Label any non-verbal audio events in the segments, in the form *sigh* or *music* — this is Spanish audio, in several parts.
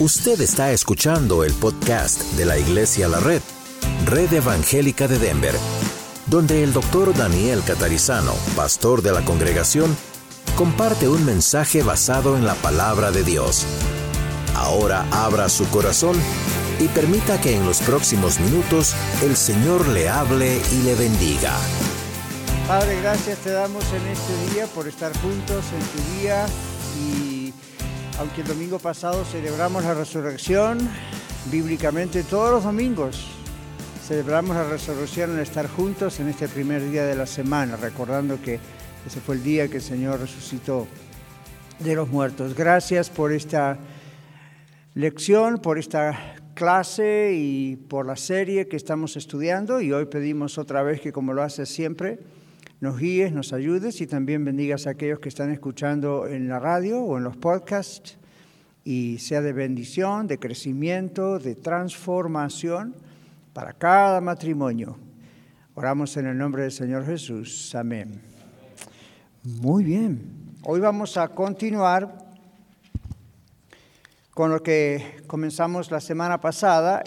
Usted está escuchando el podcast de la Iglesia La Red, Red Evangélica de Denver, donde el doctor Daniel Catarizano, pastor de la congregación, comparte un mensaje basado en la palabra de Dios. Ahora abra su corazón y permita que en los próximos minutos el Señor le hable y le bendiga. Padre, gracias te damos en este día por estar juntos en tu día y aunque el domingo pasado celebramos la resurrección, bíblicamente todos los domingos celebramos la resurrección al estar juntos en este primer día de la semana, recordando que ese fue el día que el Señor resucitó de los muertos. Gracias por esta lección, por esta clase y por la serie que estamos estudiando y hoy pedimos otra vez que como lo hace siempre, nos guíes, nos ayudes y también bendigas a aquellos que están escuchando en la radio o en los podcasts y sea de bendición, de crecimiento, de transformación para cada matrimonio. Oramos en el nombre del Señor Jesús. Amén. Muy bien. Hoy vamos a continuar con lo que comenzamos la semana pasada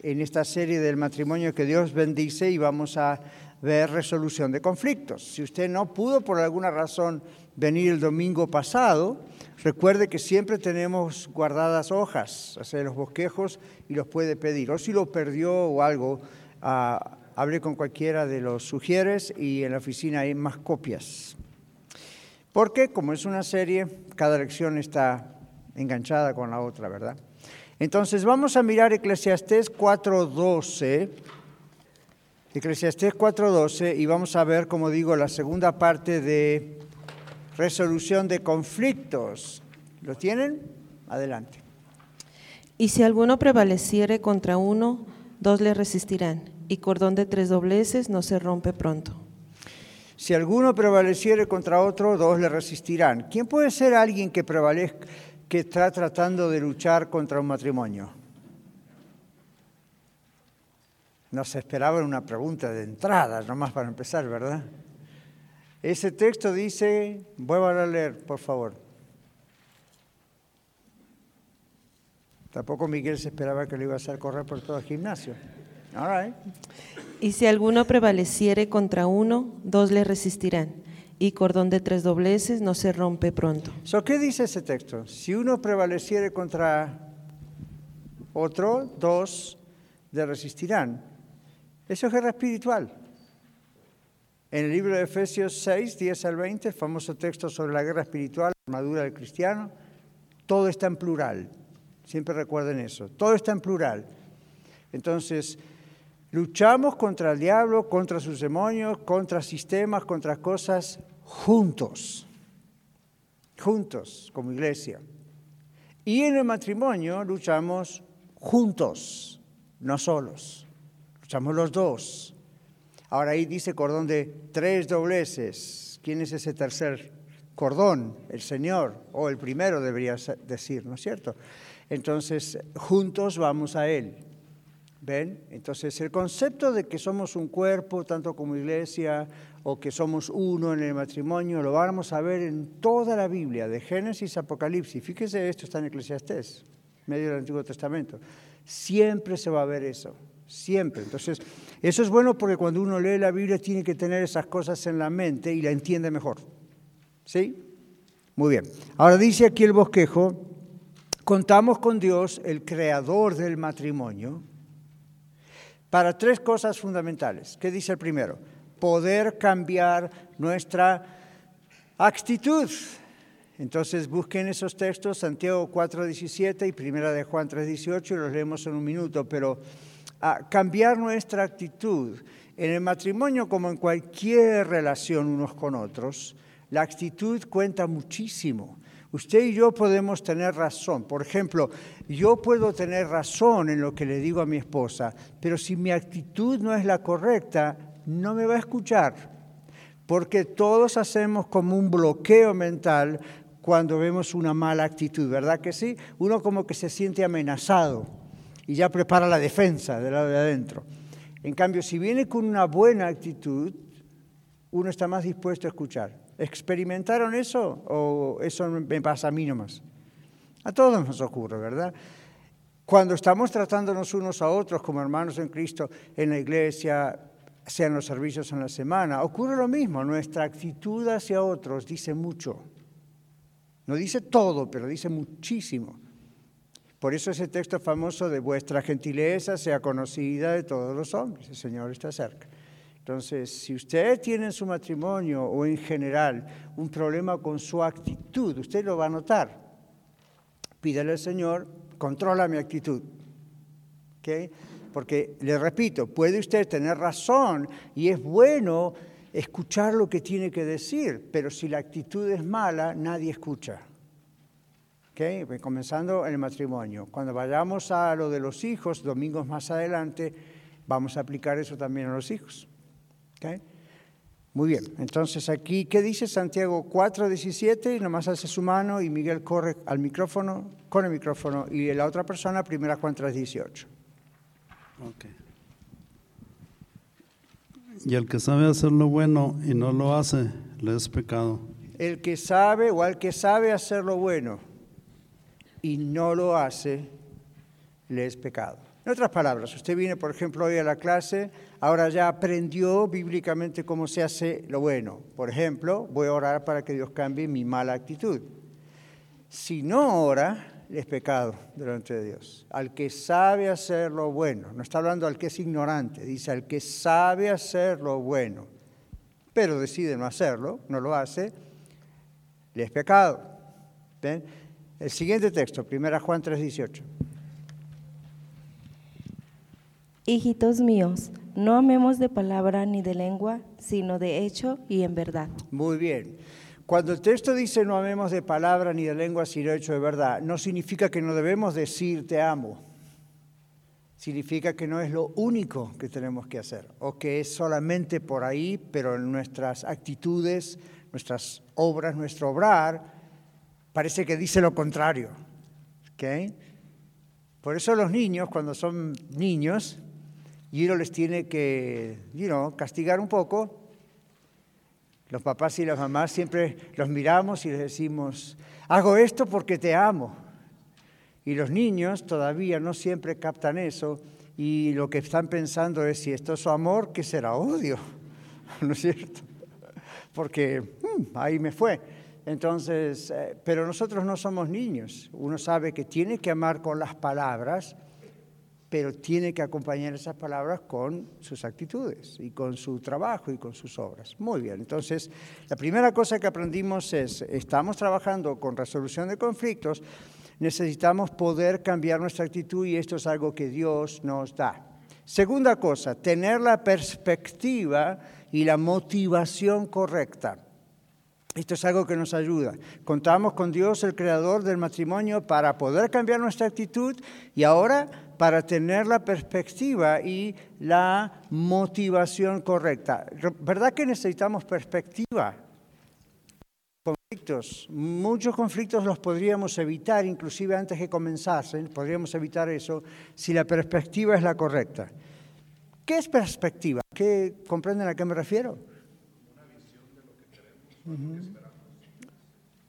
en esta serie del matrimonio que Dios bendice y vamos a ver resolución de conflictos. Si usted no pudo por alguna razón venir el domingo pasado, recuerde que siempre tenemos guardadas hojas, sea, los bosquejos y los puede pedir. O si lo perdió o algo, ah, hable con cualquiera de los sugieres y en la oficina hay más copias. Porque como es una serie, cada lección está enganchada con la otra, ¿verdad? Entonces vamos a mirar Eclesiastés 4.12 Eclesiastés 4:12 y vamos a ver, como digo, la segunda parte de resolución de conflictos. ¿Lo tienen? Adelante. Y si alguno prevaleciere contra uno, dos le resistirán, y cordón de tres dobleces no se rompe pronto. Si alguno prevaleciere contra otro, dos le resistirán. ¿Quién puede ser alguien que prevalezca, que está tratando de luchar contra un matrimonio? Nos esperaba una pregunta de entrada, nomás para empezar, ¿verdad? Ese texto dice, vuelvan a leer, por favor. Tampoco Miguel se esperaba que le iba a hacer correr por todo el gimnasio. All Y si alguno prevaleciere contra uno, dos le resistirán. Y cordón de tres dobleces no se rompe pronto. So, ¿Qué dice ese texto? Si uno prevaleciere contra otro, dos le resistirán. Eso es guerra espiritual. En el libro de Efesios 6, 10 al 20, el famoso texto sobre la guerra espiritual, la armadura del cristiano, todo está en plural. Siempre recuerden eso. Todo está en plural. Entonces, luchamos contra el diablo, contra sus demonios, contra sistemas, contra cosas juntos. Juntos, como iglesia. Y en el matrimonio luchamos juntos, no solos. Luchamos los dos. Ahora ahí dice cordón de tres dobleces. ¿Quién es ese tercer cordón? El Señor, o el primero debería decir, ¿no es cierto? Entonces, juntos vamos a Él. ¿Ven? Entonces, el concepto de que somos un cuerpo, tanto como iglesia, o que somos uno en el matrimonio, lo vamos a ver en toda la Biblia, de Génesis a Apocalipsis. Fíjese, esto está en Eclesiastés, medio del Antiguo Testamento. Siempre se va a ver eso siempre. Entonces, eso es bueno porque cuando uno lee la Biblia tiene que tener esas cosas en la mente y la entiende mejor. ¿Sí? Muy bien. Ahora dice aquí el bosquejo, contamos con Dios, el creador del matrimonio, para tres cosas fundamentales. ¿Qué dice el primero? Poder cambiar nuestra actitud. Entonces busquen esos textos, Santiago 4.17 y Primera de Juan 3.18, y los leemos en un minuto, pero a cambiar nuestra actitud. En el matrimonio, como en cualquier relación unos con otros, la actitud cuenta muchísimo. Usted y yo podemos tener razón. Por ejemplo, yo puedo tener razón en lo que le digo a mi esposa, pero si mi actitud no es la correcta, no me va a escuchar. Porque todos hacemos como un bloqueo mental cuando vemos una mala actitud, ¿verdad que sí? Uno como que se siente amenazado y ya prepara la defensa del lado de adentro. En cambio, si viene con una buena actitud, uno está más dispuesto a escuchar. ¿Experimentaron eso o eso me pasa a mí nomás? A todos nos ocurre, ¿verdad? Cuando estamos tratándonos unos a otros como hermanos en Cristo en la iglesia, sean los servicios en la semana, ocurre lo mismo. Nuestra actitud hacia otros dice mucho. No dice todo, pero dice muchísimo. Por eso ese texto famoso de vuestra gentileza sea conocida de todos los hombres. El Señor está cerca. Entonces, si usted tiene en su matrimonio o en general un problema con su actitud, usted lo va a notar. Pídele al Señor controla mi actitud. Porque, le repito, puede usted tener razón y es bueno escuchar lo que tiene que decir, pero si la actitud es mala, nadie escucha. ¿Okay? Comenzando en el matrimonio. Cuando vayamos a lo de los hijos, domingos más adelante, vamos a aplicar eso también a los hijos. ¿Okay? Muy bien, entonces aquí, ¿qué dice Santiago 4.17? Nomás hace su mano y Miguel corre al micrófono, con el micrófono, y la otra persona, primera Juan 3.18. Ok. Y el que sabe hacer lo bueno y no lo hace, le es pecado. El que sabe o al que sabe hacer lo bueno y no lo hace, le es pecado. En otras palabras, usted viene, por ejemplo, hoy a la clase, ahora ya aprendió bíblicamente cómo se hace lo bueno. Por ejemplo, voy a orar para que Dios cambie mi mala actitud. Si no ora, es pecado delante de Dios. Al que sabe hacer lo bueno, no está hablando al que es ignorante, dice al que sabe hacer lo bueno, pero decide no hacerlo, no lo hace, le es pecado. ¿Ven? El siguiente texto, 1 Juan 3:18. Hijitos míos, no amemos de palabra ni de lengua, sino de hecho y en verdad. Muy bien. Cuando el texto dice no amemos de palabra ni de lengua, sino de hecho de verdad, no significa que no debemos decir te amo. Significa que no es lo único que tenemos que hacer, o que es solamente por ahí, pero en nuestras actitudes, nuestras obras, nuestro obrar, parece que dice lo contrario. ¿Okay? Por eso los niños, cuando son niños, uno les tiene que, you castigar un poco. Los papás y las mamás siempre los miramos y les decimos, hago esto porque te amo. Y los niños todavía no siempre captan eso y lo que están pensando es si esto es amor, ¿qué será odio? *laughs* ¿No es cierto? Porque mm, ahí me fue. Entonces, eh, pero nosotros no somos niños. Uno sabe que tiene que amar con las palabras, pero tiene que acompañar esas palabras con sus actitudes y con su trabajo y con sus obras. Muy bien, entonces la primera cosa que aprendimos es, estamos trabajando con resolución de conflictos, necesitamos poder cambiar nuestra actitud y esto es algo que Dios nos da. Segunda cosa, tener la perspectiva y la motivación correcta. Esto es algo que nos ayuda. Contamos con Dios, el creador del matrimonio, para poder cambiar nuestra actitud y ahora para tener la perspectiva y la motivación correcta. ¿Verdad que necesitamos perspectiva? Conflictos, muchos conflictos los podríamos evitar, inclusive antes que comenzasen, podríamos evitar eso si la perspectiva es la correcta. ¿Qué es perspectiva? ¿Qué, ¿Comprenden a qué me refiero? Una visión de lo que queremos,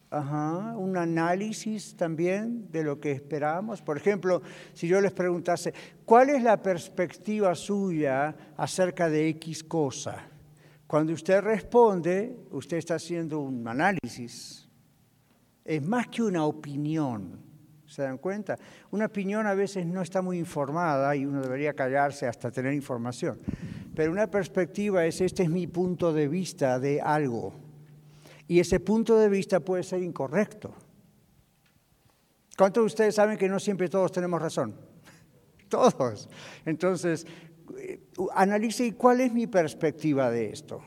Un análisis también de lo que esperamos. Por ejemplo, si yo les preguntase, ¿cuál es la perspectiva suya acerca de X cosa? Cuando usted responde, usted está haciendo un análisis. Es más que una opinión. ¿Se dan cuenta? Una opinión a veces no está muy informada y uno debería callarse hasta tener información. Pero una perspectiva es, este es mi punto de vista de algo y ese punto de vista puede ser incorrecto. ¿Cuántos de ustedes saben que no siempre todos tenemos razón? *laughs* Todos. Entonces, eh, analice cuál es mi perspectiva de esto.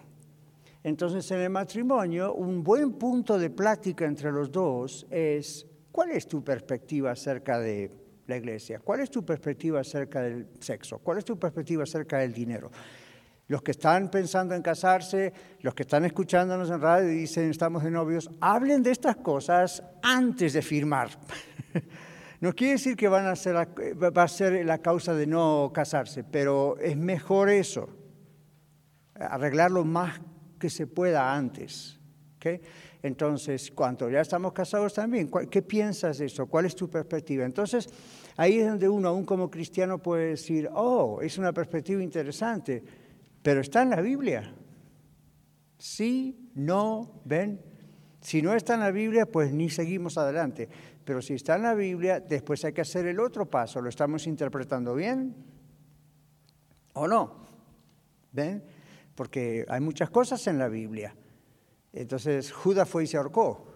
Entonces, en el matrimonio, un buen punto de plática entre los dos es, ¿cuál es tu perspectiva acerca de la iglesia? ¿Cuál es tu perspectiva acerca del sexo? ¿Cuál es tu perspectiva acerca del dinero? Los que están pensando en casarse, los que están escuchándonos en radio y dicen estamos de novios, hablen de estas cosas antes de firmar. *laughs* No quiere decir que van a ser va a ser la causa de no casarse, pero es mejor eso, arreglarlo más que se pueda antes. Entonces, cuando ya estamos casados también, ¿qué piensas de eso? ¿Cuál es tu perspectiva? Entonces, ahí es donde uno, aún como cristiano, puede decir, oh, es una perspectiva interesante, pero está en la Biblia. Sí, no, ven. Si no está en la Biblia, pues ni seguimos adelante. Pero si está en la Biblia, después hay que hacer el otro paso. ¿Lo estamos interpretando bien o no? ¿Ven? Porque hay muchas cosas en la Biblia. Entonces Judas fue y se ahorcó.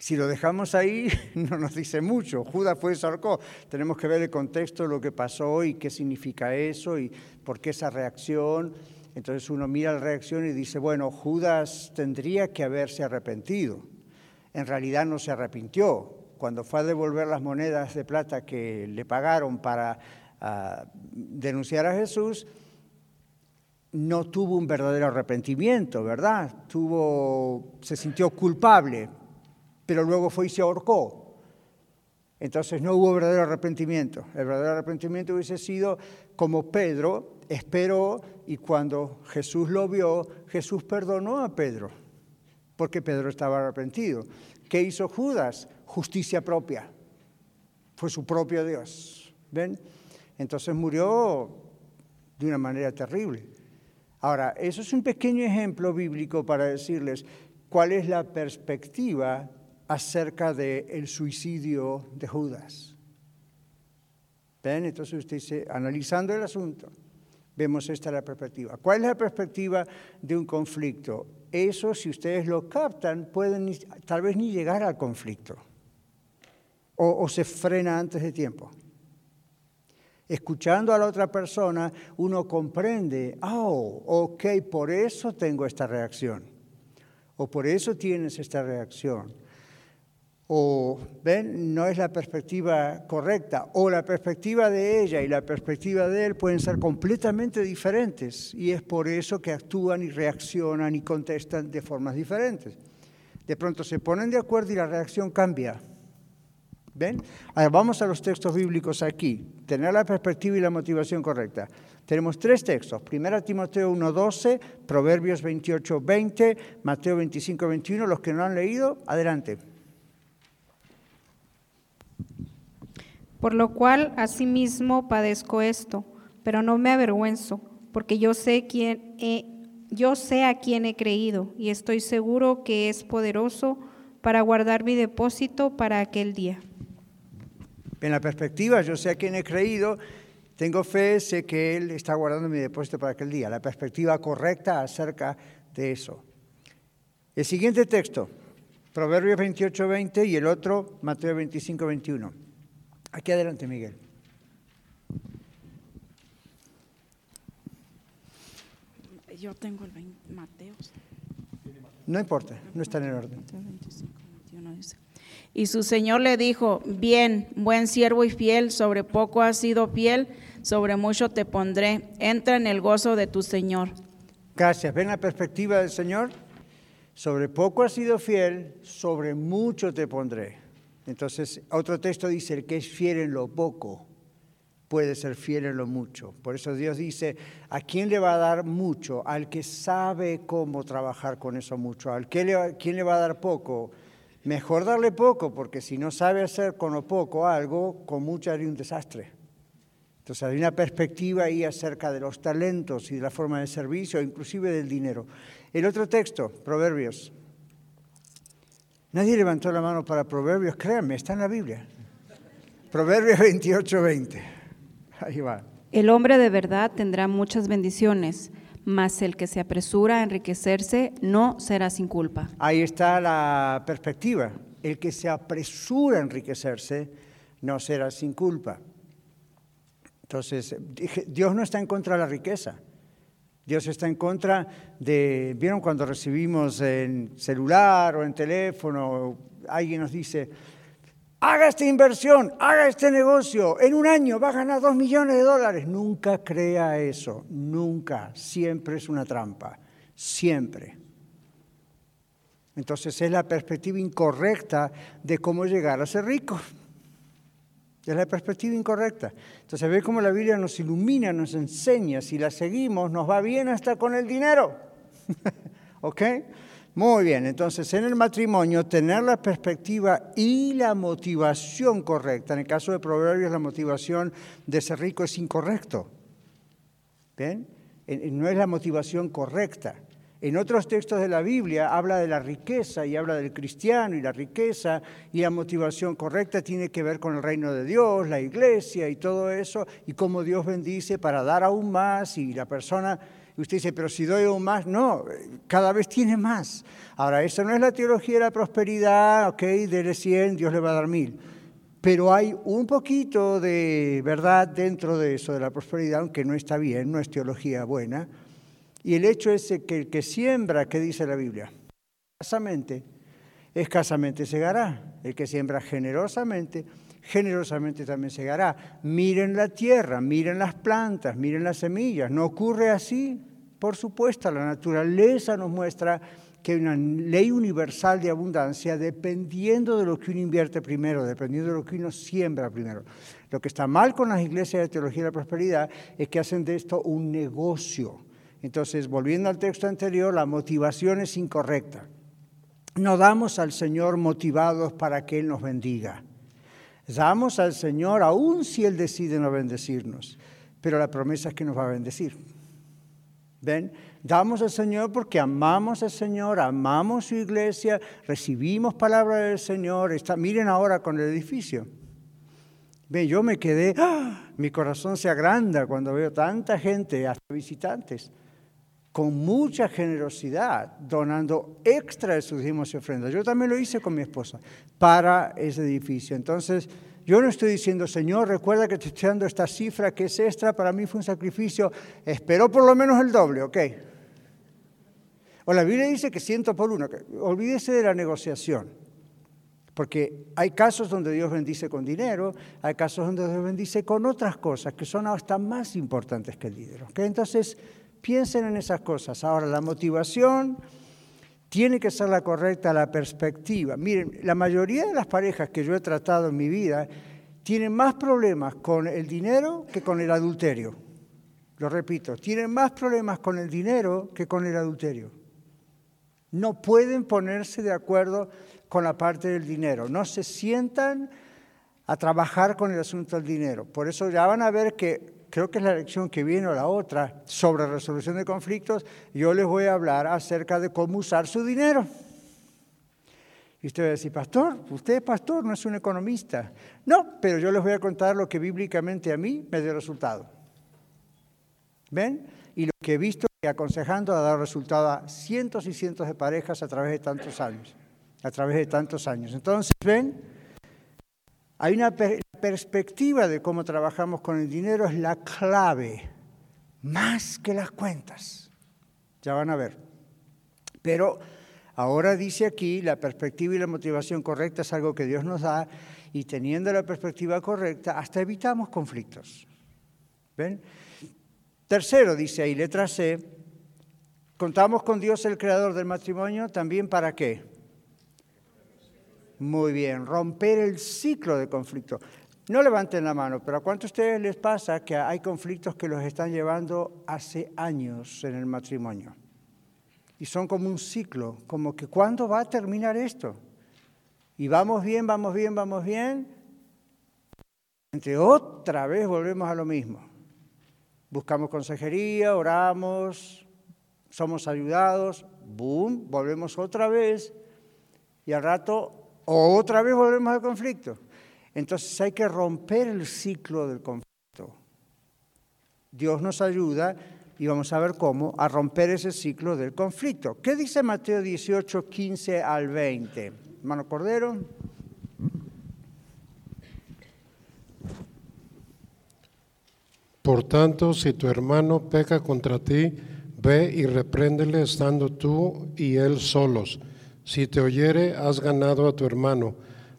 Si lo dejamos ahí, *laughs* no nos dice mucho. Judas fue ahorcó. Tenemos que ver el contexto lo que pasó y qué significa eso y por qué esa reacción. Entonces uno mira la reacción y dice, bueno, Judas tendría que haberse arrepentido. En realidad no se arrepintió. Cuando fue a devolver las monedas de plata que le pagaron para ah, denunciar a Jesús, no tuvo un verdadero arrepentimiento, ¿verdad? Tuvo, se sintió culpable, pero luego fue y se ahorcó. Entonces no hubo verdadero arrepentimiento. El verdadero arrepentimiento hubiese sido como Pedro esperó y cuando Jesús lo vio, Jesús perdonó a Pedro, porque Pedro estaba arrepentido. ¿Qué hizo Judas? Justicia propia. Fue su propio Dios. ¿Ven? Entonces murió de una manera terrible. Ahora, eso es un pequeño ejemplo bíblico para decirles cuál es la perspectiva acerca del suicidio de Judas. ¿Ven? Entonces usted dice, analizando el asunto, vemos esta la perspectiva. ¿Cuál es la perspectiva de un conflicto? Eso, si ustedes lo captan, pueden tal vez ni llegar al conflicto. O, o se frena antes de tiempo escuchando a la otra persona, uno comprende, oh, ok, por eso tengo esta reacción, o por eso tienes esta reacción. O, ven, no es la perspectiva correcta, o la perspectiva de ella y la perspectiva de él pueden ser completamente diferentes, y es por eso que actúan y reaccionan y contestan de formas diferentes. De pronto se ponen de acuerdo y la reacción cambia. ¿Ven? Ahora vamos a los textos bíblicos aquí, tener la perspectiva y la motivación correcta. Tenemos tres textos, 1 Timoteo 1.12, Proverbios 28.20, Mateo 25.21, los que no han leído, adelante. Por lo cual asimismo padezco esto, pero no me avergüenzo, porque yo sé quién yo sé a quién he creído y estoy seguro que es poderoso para guardar mi depósito para aquel día. En la perspectiva, yo sé a quién he creído, tengo fe, sé que Él está guardando mi depósito para aquel día. La perspectiva correcta acerca de eso. El siguiente texto, Proverbios 28, 20 y el otro, Mateo 25, 21. Aquí adelante, Miguel. Yo tengo el 20, Mateo. No importa, no está en el orden. Mateo 25, 21 dice. Y su señor le dijo, bien, buen siervo y fiel, sobre poco has sido fiel, sobre mucho te pondré. Entra en el gozo de tu señor. Gracias. ¿Ven la perspectiva del Señor? Sobre poco has sido fiel, sobre mucho te pondré. Entonces, otro texto dice, el que es fiel en lo poco puede ser fiel en lo mucho. Por eso Dios dice, ¿a quién le va a dar mucho? Al que sabe cómo trabajar con eso mucho. ¿Al que le, quién le va a dar poco? Mejor darle poco, porque si no sabe hacer con lo poco algo, con mucho haría un desastre. Entonces hay una perspectiva ahí acerca de los talentos y de la forma de servicio, inclusive del dinero. El otro texto, Proverbios. Nadie levantó la mano para Proverbios, créanme, está en la Biblia. Proverbios 28, 20. Ahí va. El hombre de verdad tendrá muchas bendiciones mas el que se apresura a enriquecerse no será sin culpa. Ahí está la perspectiva. El que se apresura a enriquecerse no será sin culpa. Entonces, Dios no está en contra de la riqueza. Dios está en contra de, ¿vieron cuando recibimos en celular o en teléfono, alguien nos dice, haga esta inversión, haga este negocio, en un año va a ganar dos millones de dólares. Nunca crea eso, nunca, siempre es una trampa, siempre. Entonces es la perspectiva incorrecta de cómo llegar a ser rico. Es la perspectiva incorrecta. Entonces ve cómo la Biblia nos ilumina, nos enseña, si la seguimos nos va bien hasta con el dinero. *laughs* ¿Ok? Muy bien, entonces en el matrimonio tener la perspectiva y la motivación correcta. En el caso de Proverbios la motivación de ser rico es incorrecto. ¿Ven? No es la motivación correcta. En otros textos de la Biblia habla de la riqueza y habla del cristiano y la riqueza y la motivación correcta tiene que ver con el reino de Dios, la iglesia y todo eso y cómo Dios bendice para dar aún más y la persona, usted dice, pero si doy aún más, no, cada vez tiene más. Ahora, eso no es la teología de la prosperidad, ok, dele 100, Dios le va a dar mil. Pero hay un poquito de verdad dentro de eso, de la prosperidad, aunque no está bien, no es teología buena y el hecho es que el que siembra, ¿qué dice la Biblia? Escasamente, escasamente segará. El que siembra generosamente, generosamente también segará. Miren la tierra, miren las plantas, miren las semillas. ¿No ocurre así? Por supuesto, la naturaleza nos muestra que hay una ley universal de abundancia dependiendo de lo que uno invierte primero, dependiendo de lo que uno siembra primero. Lo que está mal con las iglesias de teología de la prosperidad es que hacen de esto un negocio entonces, volviendo al texto anterior, la motivación es incorrecta. No damos al Señor motivados para que Él nos bendiga. Damos al Señor aún si Él decide no bendecirnos, pero la promesa es que nos va a bendecir. ¿Ven? Damos al Señor porque amamos al Señor, amamos su iglesia, recibimos palabra del Señor. Está, miren ahora con el edificio. Ven, yo me quedé, ¡ah! mi corazón se agranda cuando veo tanta gente, hasta visitantes con mucha generosidad, donando extra de sus diezmos y ofrendas. Yo también lo hice con mi esposa para ese edificio. Entonces, yo no estoy diciendo, Señor, recuerda que te estoy dando esta cifra que es extra, para mí fue un sacrificio, espero por lo menos el doble, ¿ok? O la Biblia dice que ciento por uno, olvídese de la negociación, porque hay casos donde Dios bendice con dinero, hay casos donde Dios bendice con otras cosas que son hasta más importantes que el dinero. ¿ok? Entonces, Piensen en esas cosas. Ahora, la motivación tiene que ser la correcta, la perspectiva. Miren, la mayoría de las parejas que yo he tratado en mi vida tienen más problemas con el dinero que con el adulterio. Lo repito, tienen más problemas con el dinero que con el adulterio. No pueden ponerse de acuerdo con la parte del dinero. No se sientan a trabajar con el asunto del dinero. Por eso ya van a ver que creo que es la lección que viene o la otra, sobre resolución de conflictos, yo les voy a hablar acerca de cómo usar su dinero. Y usted va a decir, pastor, usted es pastor, no es un economista. No, pero yo les voy a contar lo que bíblicamente a mí me dio resultado. ¿Ven? Y lo que he visto y aconsejando ha dado resultado a cientos y cientos de parejas a través de tantos años. A través de tantos años. Entonces, ¿ven? Hay una perspectiva de cómo trabajamos con el dinero, es la clave, más que las cuentas. Ya van a ver. Pero ahora dice aquí, la perspectiva y la motivación correcta es algo que Dios nos da y teniendo la perspectiva correcta, hasta evitamos conflictos. ¿Ven? Tercero, dice ahí, letra C, contamos con Dios el creador del matrimonio también para qué? Muy bien, romper el ciclo de conflicto. No levanten la mano, pero ¿a cuántos de ustedes les pasa que hay conflictos que los están llevando hace años en el matrimonio? Y son como un ciclo, como que ¿cuándo va a terminar esto? Y vamos bien, vamos bien, vamos bien. Entre otra vez volvemos a lo mismo. Buscamos consejería, oramos, somos ayudados, boom, volvemos otra vez. Y al rato otra vez volvemos al conflicto. Entonces hay que romper el ciclo del conflicto. Dios nos ayuda y vamos a ver cómo a romper ese ciclo del conflicto. ¿Qué dice Mateo 18, 15 al 20? Hermano Cordero. Por tanto, si tu hermano peca contra ti, ve y repréndele estando tú y él solos si te oyere, has ganado a tu hermano.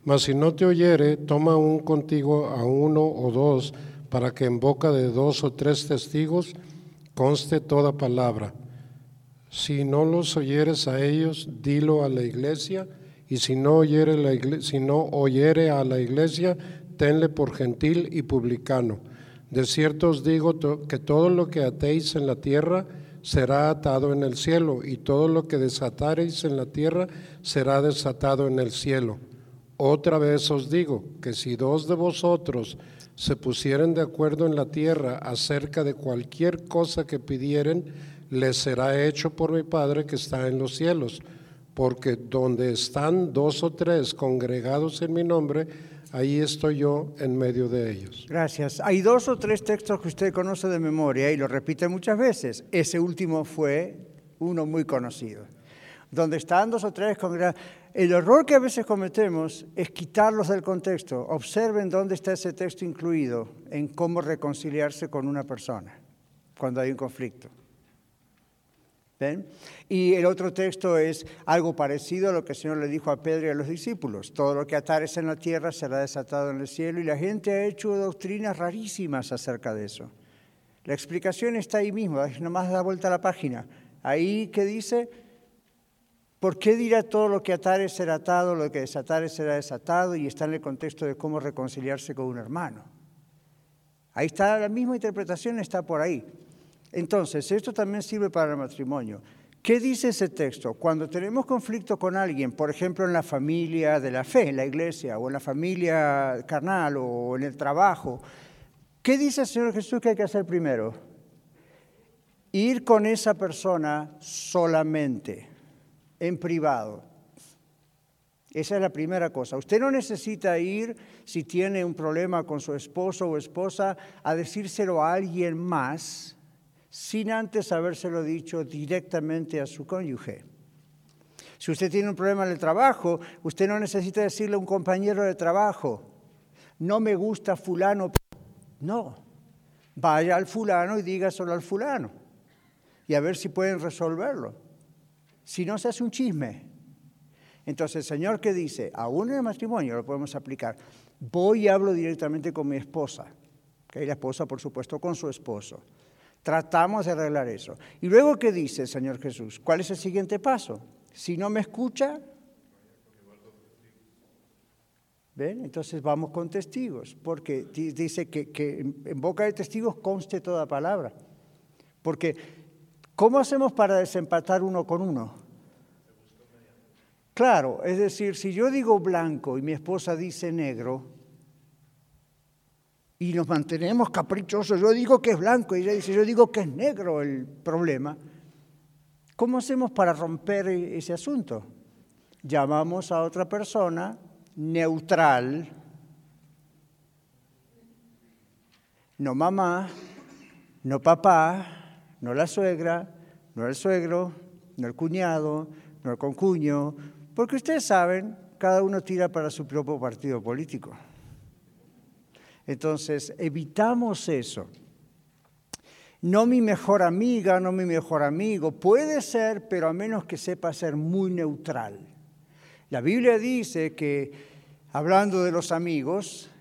Mas si no te oyere, toma aún contigo a uno o dos, para que en boca de dos o tres testigos conste toda palabra. Si no los oyeres a ellos, dilo a la iglesia, y si no oyere, la si no oyere a la iglesia, tenle por gentil y publicano. De cierto os digo que todo lo que atéis en la tierra será atado en el cielo, y todo lo que desatareis en la tierra será desatado en el cielo. Otra vez os digo que si dos de vosotros se pusieren de acuerdo en la tierra acerca de cualquier cosa que pidieren, les será hecho por mi Padre que está en los cielos. Porque donde están dos o tres congregados en mi nombre, ahí estoy yo en medio de ellos. Gracias. Hay dos o tres textos que usted conoce de memoria y lo repite muchas veces. Ese último fue uno muy conocido. Donde están dos o tres congregados. El error que a veces cometemos es quitarlos del contexto. Observen dónde está ese texto incluido en cómo reconciliarse con una persona cuando hay un conflicto. ¿Ven? Y el otro texto es algo parecido a lo que el Señor le dijo a Pedro y a los discípulos. Todo lo que atares en la tierra será desatado en el cielo. Y la gente ha hecho doctrinas rarísimas acerca de eso. La explicación está ahí mismo, nomás da vuelta a la página. Ahí que dice, ¿por qué dirá todo lo que atares será atado, lo que desatares será desatado? Y está en el contexto de cómo reconciliarse con un hermano. Ahí está la misma interpretación, está por ahí. Entonces, esto también sirve para el matrimonio. ¿Qué dice ese texto? Cuando tenemos conflicto con alguien, por ejemplo en la familia de la fe, en la iglesia, o en la familia carnal, o en el trabajo, ¿qué dice el Señor Jesús que hay que hacer primero? Ir con esa persona solamente, en privado. Esa es la primera cosa. Usted no necesita ir, si tiene un problema con su esposo o esposa, a decírselo a alguien más sin antes habérselo dicho directamente a su cónyuge. Si usted tiene un problema en el trabajo, usted no necesita decirle a un compañero de trabajo, no me gusta fulano. No, vaya al fulano y dígaselo al fulano y a ver si pueden resolverlo. Si no, se hace un chisme. Entonces, el Señor que dice, aún en el matrimonio lo podemos aplicar, voy y hablo directamente con mi esposa, que la esposa, por supuesto, con su esposo. Tratamos de arreglar eso. Y luego, ¿qué dice el Señor Jesús? ¿Cuál es el siguiente paso? Si no me escucha, ¿ven? Entonces vamos con testigos, porque dice que en boca de testigos conste toda palabra. Porque, ¿cómo hacemos para desempatar uno con uno? Claro, es decir, si yo digo blanco y mi esposa dice negro, y nos mantenemos caprichosos. Yo digo que es blanco y ella dice, yo digo que es negro el problema. ¿Cómo hacemos para romper e-, ese asunto? Llamamos a otra persona neutral, no mamá, no papá, no la suegra, no el suegro, no el cuñado, no el concuño, porque ustedes saben, cada uno tira para su propio partido político. Entonces, evitamos eso. No mi mejor amiga, no mi mejor amigo. Puede ser, pero a menos que sepa ser muy neutral. La Biblia dice que, hablando de los amigos,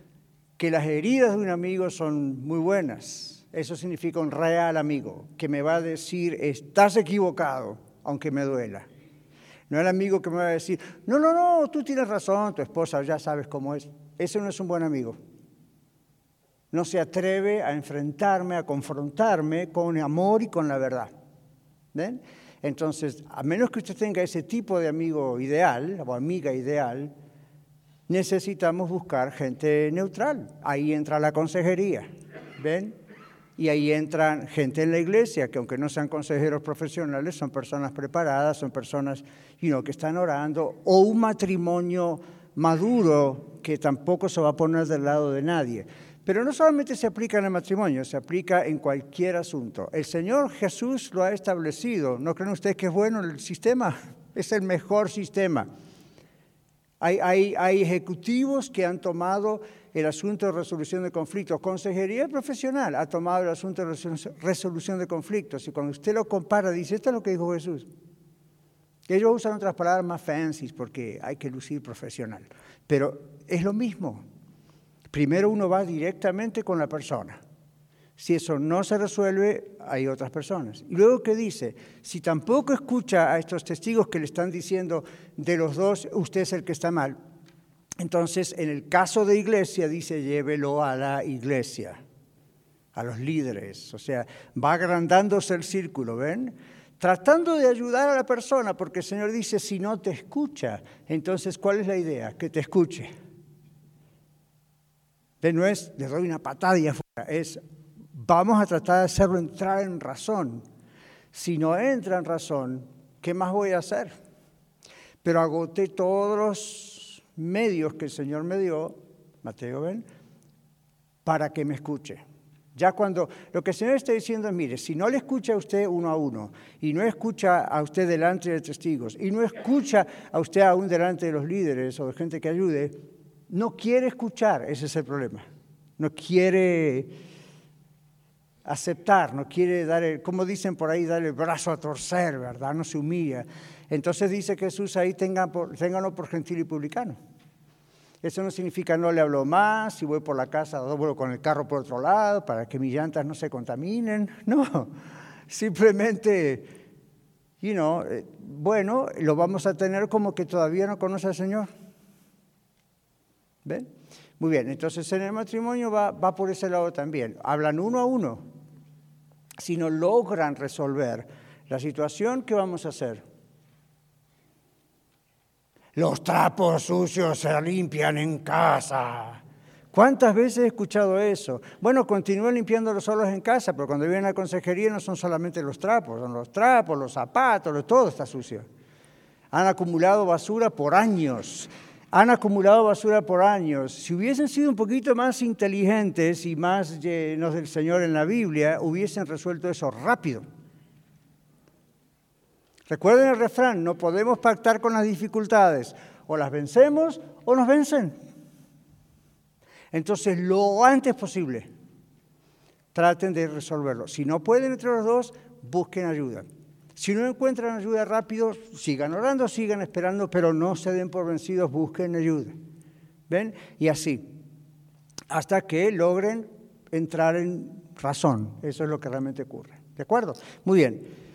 que las heridas de un amigo son muy buenas. Eso significa un real amigo, que me va a decir, estás equivocado, aunque me duela. No el amigo que me va a decir, no, no, no, tú tienes razón, tu esposa ya sabes cómo es. Ese no es un buen amigo no se atreve a enfrentarme, a confrontarme con amor y con la verdad. Entonces, a menos que usted tenga ese tipo de amigo ideal o amiga ideal, necesitamos buscar gente neutral. Ahí entra la consejería, ¿ven? Y ahí entran gente en la iglesia, que aunque no sean consejeros profesionales, son personas preparadas, son personas que están orando, o un matrimonio maduro que tampoco se va a poner del lado de nadie. Pero no solamente se aplica en el matrimonio, se aplica en cualquier asunto. El Señor Jesús lo ha establecido. ¿No creen ustedes que es bueno el sistema? *laughs* Es el mejor sistema. Hay, hay, ejecutivos que han tomado el asunto de resolución de conflictos. Consejería profesional ha tomado el asunto de resolución de conflictos. Y cuando usted lo compara, dice, esto es lo que dijo Jesús. Ellos usan otras palabras más fancy porque hay que lucir profesional. Pero es lo mismo. Primero uno va directamente con la persona. Si eso no se resuelve, hay otras personas. Y luego, ¿qué dice? Si tampoco escucha a estos testigos que le están diciendo de los dos, usted es el que está mal, entonces en el caso de iglesia dice, llévelo a la iglesia. a los líderes. O sea, va agrandándose el círculo, ¿ven? Tratando de ayudar a la persona, porque el Señor dice, si no te escucha, entonces, ¿cuál es la idea? Que te escuche. De no es, le doy una patada y afuera, es, vamos a tratar de hacerlo entrar en razón. Si no entra en razón, ¿qué más voy a hacer? Pero agoté todos los medios que el Señor me dio, Mateo, ¿ven? Para que me escuche. Ya cuando lo que el Señor está diciendo es, mire, si no le escucha a usted uno a uno, y no escucha a usted delante de testigos, y no escucha a usted aún delante de los líderes o de gente que ayude, no quiere escuchar, ese es el problema. No quiere aceptar, no quiere dar, el, como dicen por ahí, dar el brazo a torcer, ¿verdad? No se humilla. Entonces dice Jesús ahí, tengan por, ténganlo por gentil y publicano. Eso no significa no le hablo más, si voy por la casa doblo con el carro por otro lado para que mis llantas no se contaminen. *laughs* No, simplemente, you know, eh, bueno, lo vamos a tener como que todavía no conoce al Señor. ¿Ven? Muy bien, entonces en el matrimonio va, va por ese lado también. Hablan uno a uno. Si no logran resolver la situación, ¿qué vamos a hacer? Los trapos sucios se limpian en casa. ¿Cuántas veces he escuchado eso? Bueno, continúen limpiándolos solos en casa, pero cuando vienen a la consejería no son solamente los trapos, son los trapos, los zapatos, todo está sucio. Han acumulado basura por años. Han acumulado basura por años. Si hubiesen sido un poquito más inteligentes y más llenos del Señor en la Biblia, hubiesen resuelto eso rápido. Recuerden el refrán, no podemos pactar con las dificultades, o las vencemos o nos vencen. Entonces, lo antes posible, traten de resolverlo. Si no pueden entre los dos, busquen ayuda. Si no encuentran ayuda rápido, sigan orando, sigan esperando, pero no se den por vencidos, busquen ayuda. ¿Ven? Y así, hasta que logren entrar en razón. Eso es lo que realmente ocurre. ¿De acuerdo? Muy bien.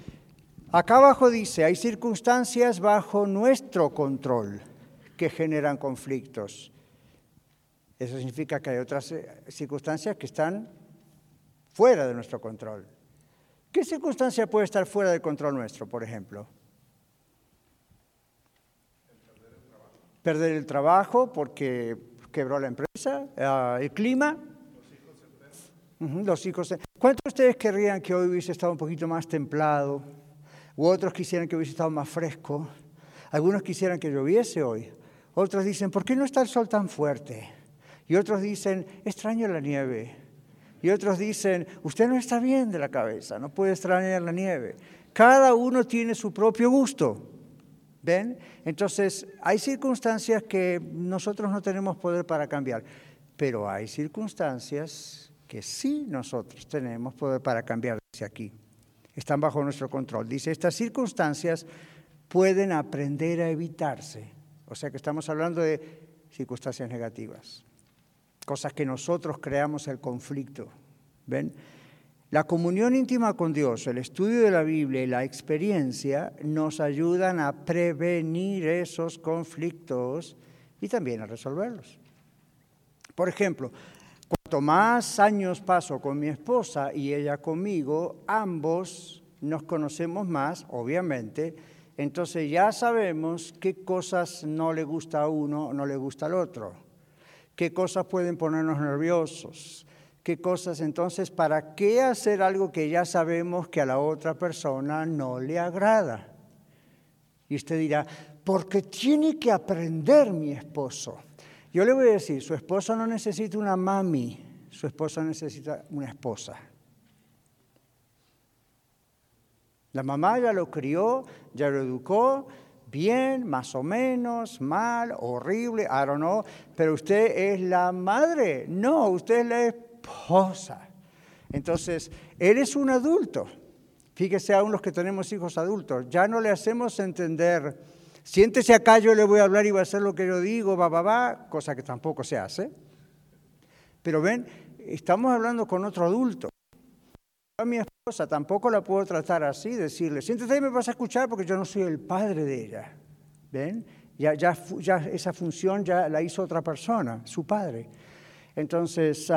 Acá abajo dice, hay circunstancias bajo nuestro control que generan conflictos. Eso significa que hay otras eh, circunstancias que están fuera de nuestro control. ¿Qué circunstancia puede estar fuera del control nuestro, por ejemplo? Perder el trabajo porque quebró la empresa, ah, el clima. Los hijos. ¿Cuántos de ustedes querrían que hoy hubiese estado un poquito más templado? U otros quisieran que hubiese estado más fresco, algunos quisieran que lloviese hoy, otros dicen, ¿por qué no está el sol tan fuerte? Y otros dicen, extraño la nieve. Y otros dicen, usted no está bien de la cabeza, no puede extrañar la nieve. Cada uno tiene su propio gusto. ¿Ven? Entonces, hay circunstancias que nosotros no tenemos poder para cambiar, pero hay circunstancias que sí nosotros tenemos poder para cambiar desde aquí están bajo nuestro control. Dice, estas circunstancias pueden aprender a evitarse. O sea que estamos hablando de circunstancias negativas, cosas que nosotros creamos el conflicto. ¿Ven? La comunión íntima con Dios, el estudio de la Biblia y la experiencia nos ayudan a prevenir esos conflictos y también a resolverlos. Por ejemplo, Cuanto más años paso con mi esposa y ella conmigo, ambos nos conocemos más, obviamente, entonces ya sabemos qué cosas no le gusta a uno o no le gusta al otro, qué cosas pueden ponernos nerviosos, qué cosas entonces, ¿para qué hacer algo que ya sabemos que a la otra persona no le agrada? Y usted dirá, porque tiene que aprender mi esposo. Yo le voy a decir, su esposo no necesita una mami, su esposo necesita una esposa. La mamá ya lo crió, ya lo educó, bien, más o menos, mal, horrible, I don't know, pero usted es la madre, no, usted es la esposa. Entonces, él es un adulto. Fíjese aún los que tenemos hijos adultos, ya no le hacemos entender Siéntese acá, yo le voy a hablar y va a hacer lo que yo digo, va, va, va, cosa que tampoco se hace. Pero ven, estamos hablando con otro adulto. A mi esposa tampoco la puedo tratar así, decirle, siéntese y me vas a escuchar porque yo no soy el padre de ella. ¿Ven? Ya, ya, ya esa función ya la hizo otra persona, su padre. Entonces,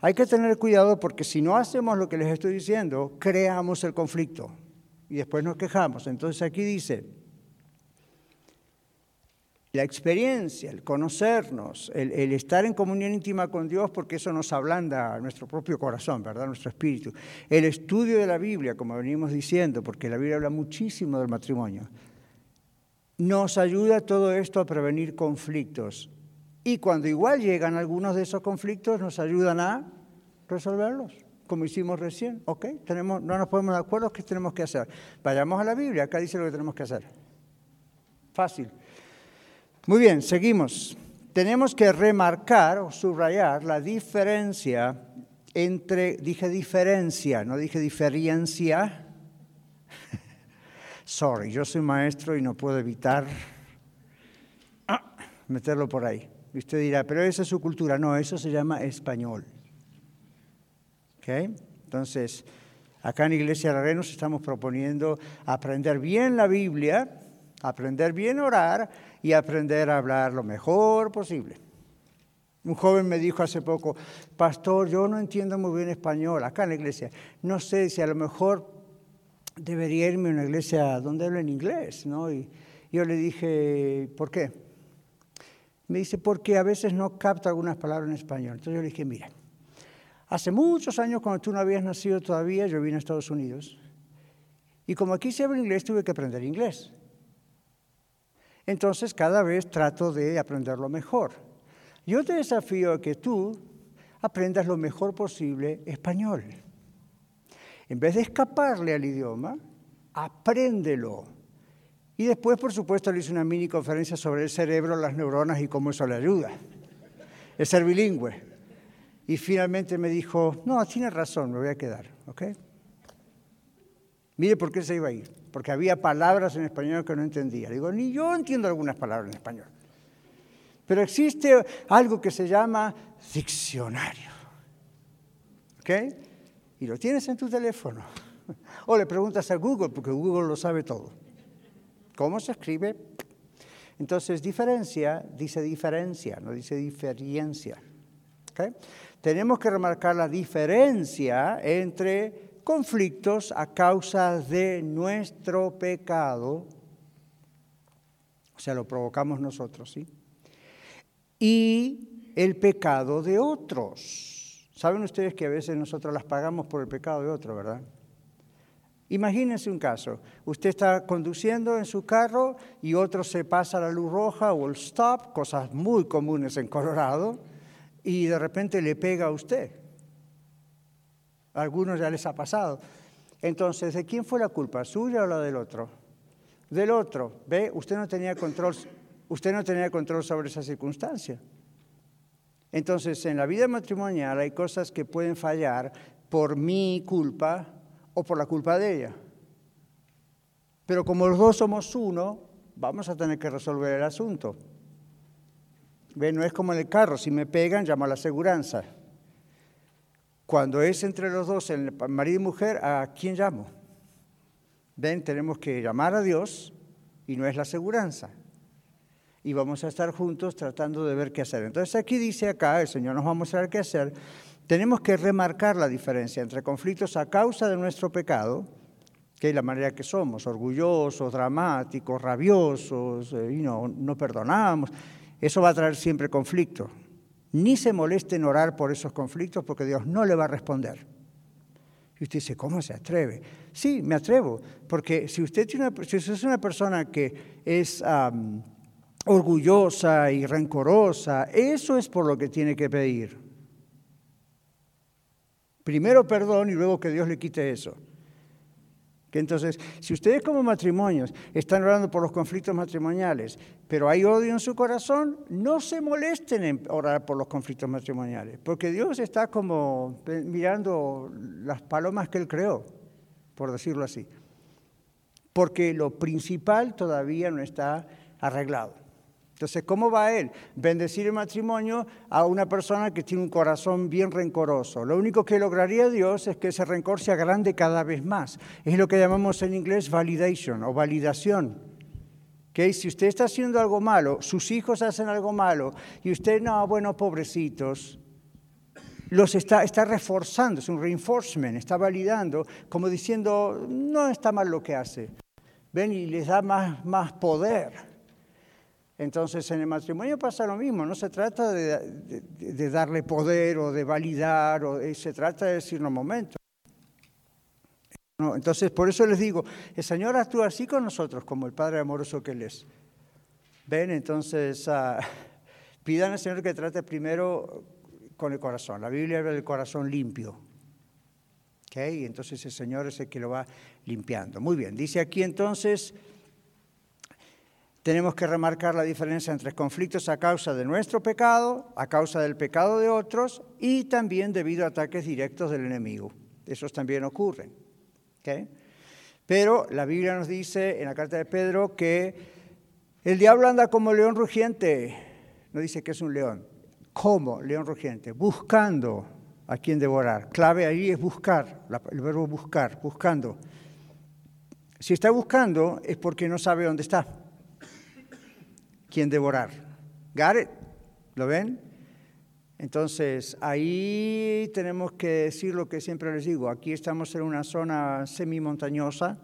Hay que tener cuidado porque si no hacemos lo que les estoy diciendo, creamos el conflicto y después nos quejamos. Entonces aquí dice, la experiencia, el conocernos, el, el, estar en comunión íntima con Dios, porque eso nos ablanda nuestro propio corazón, ¿verdad? Nuestro espíritu. El estudio de la Biblia, como venimos diciendo, porque la Biblia habla muchísimo del matrimonio, nos ayuda todo esto a prevenir conflictos. Y cuando igual llegan algunos de esos conflictos, nos ayudan a resolverlos, como hicimos recién. Ok, tenemos, no nos ponemos de acuerdo, ¿qué tenemos que hacer? Vayamos a la Biblia, acá dice lo que tenemos que hacer. Fácil. Muy bien, seguimos. Tenemos que remarcar o subrayar la diferencia entre, dije diferencia, no dije diferencia. *laughs* Sorry, yo soy maestro y no puedo evitar ah, meterlo por ahí. Y usted dirá, pero esa es su cultura. No, eso se llama español. ¿Okay? Entonces, acá en Iglesia de nos estamos proponiendo aprender bien la Biblia, aprender bien orar y aprender a hablar lo mejor posible. Un joven me dijo hace poco, pastor, yo no entiendo muy bien español acá en la iglesia. No sé si a lo mejor debería irme a una iglesia donde hablen inglés, ¿no? Y yo le dije, ¿por qué? Me dice, porque a veces no capta algunas palabras en español. Entonces yo le dije, mira, hace muchos años cuando tú no habías nacido todavía, yo vine a Estados Unidos. Y como aquí se habla inglés, tuve que aprender inglés. Entonces cada vez trato de aprenderlo mejor. Yo te desafío a que tú aprendas lo mejor posible español. En vez de escaparle al idioma, apréndelo. Y después, por supuesto, le hice una mini conferencia sobre el cerebro, las neuronas y cómo eso le ayuda. Es ser bilingüe. Y finalmente me dijo, no, tiene razón, me voy a quedar. ¿ok? Mire por qué se iba a ir. Porque había palabras en español que no entendía. Digo, ni yo entiendo algunas palabras en español. Pero existe algo que se llama diccionario. ¿Ok? y lo tienes en tu teléfono. O le preguntas a Google, porque Google lo sabe todo. ¿Cómo se escribe? Entonces, diferencia dice diferencia, no dice diferencia. ¿Okay? Tenemos que remarcar la diferencia entre conflictos a causa de nuestro pecado, o sea, lo provocamos nosotros, ¿sí? Y el pecado de otros. Saben ustedes que a veces nosotros las pagamos por el pecado de otro, ¿verdad? Imagínense un caso. Usted está conduciendo en su carro y otro se pasa la luz roja o el stop, cosas muy comunes en Colorado, y de repente le pega a usted. Algunos ya les ha pasado. Entonces, ¿de quién fue la culpa? ¿Suya o la del otro? Del otro. ¿Ve? Usted no tenía control, usted no tenía control sobre esa circunstancia. Entonces, en la vida matrimonial hay cosas que pueden fallar por mi culpa o por la culpa de ella. Pero como los dos somos uno, vamos a tener que resolver el asunto. ¿Ve? No es como en el carro, si me pegan, llamo a la aseguranza. Cuando es entre los dos, el marido y mujer, ¿a quién llamo? Ven, tenemos que llamar a Dios y no es la aseguranza y vamos a estar juntos tratando de ver qué hacer. Entonces aquí dice acá, el Señor nos va a mostrar qué hacer. Tenemos que remarcar la diferencia entre conflictos a causa de nuestro pecado, que es la manera que somos, orgullosos, dramáticos, rabiosos, eh, y no, no perdonamos. Eso va a traer siempre conflicto. Ni se moleste en orar por esos conflictos porque Dios no le va a responder. Y usted dice, ¿cómo se atreve? Sí, me atrevo, porque si usted, tiene si usted es una persona que es orgullosa y rencorosa, eso es por lo que tiene que pedir. Primero perdón y luego que Dios le quite eso. Que entonces, si ustedes como matrimonios están orando por los conflictos matrimoniales, pero hay odio en su corazón, no se molesten en orar por los conflictos matrimoniales, porque Dios está como mirando las palomas que Él creó, por decirlo así. Porque lo principal todavía no está arreglado. Entonces, ¿cómo va él? Bendecir el matrimonio a una persona que tiene un corazón bien rencoroso. Lo único que lograría Dios es que ese rencor sea grande cada vez más. Es lo que llamamos en inglés validation o validación. ¿Okay? Si usted está haciendo algo malo, sus hijos hacen algo malo y usted, no, bueno, pobrecitos. los está, está reforzando, es un reinforcement, está validando, como diciendo, no está mal lo que hace. Ven y les da más, más poder. Entonces en el matrimonio pasa lo mismo, no se trata de, darle poder o de validar, o, se trata de decir, no, momento. No, entonces por eso les digo, el Señor actúa así con nosotros, como el Padre amoroso que Él es. Ven, entonces uh, *laughs* pidan al Señor que trate primero con el corazón. La Biblia habla del corazón limpio. Y entonces el Señor es el que lo va limpiando. Muy bien, dice aquí entonces, tenemos que remarcar la diferencia entre conflictos a causa de nuestro pecado, a causa del pecado de otros y también debido a ataques directos del enemigo. Esos también ocurren. Pero la Biblia nos dice en la carta de Pedro que el diablo anda como león rugiente. No dice que es un león. ¿Cómo león rugiente? Buscando a quien devorar. Clave ahí es buscar, el verbo buscar, buscando. Si está buscando es porque no sabe dónde está. Quien devorar. ¿Got ¿Lo ven? Entonces, ahí tenemos que decir lo que siempre les digo. Aquí estamos en una zona semi-montañosa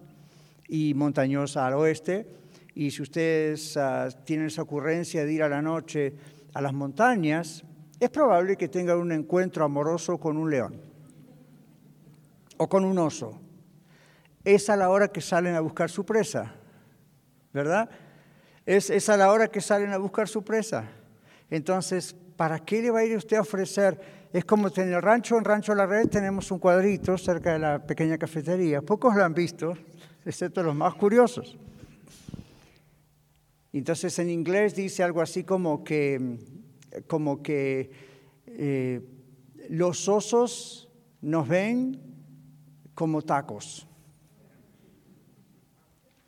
y montañosa al oeste y si ustedes ah, tienen esa ocurrencia de ir a la noche a las montañas, es probable que tengan un encuentro amoroso con un león o con un oso. Es a la hora que salen a buscar su presa, ¿verdad? Es, a la hora que salen a buscar su presa. Entonces, ¿para qué le va a ir usted a ofrecer? Es como en el rancho, en Rancho La Red tenemos un cuadrito cerca de la pequeña cafetería. Pocos lo han visto, excepto los más curiosos. Entonces en inglés dice algo así como que, como que eh, los osos nos ven como tacos.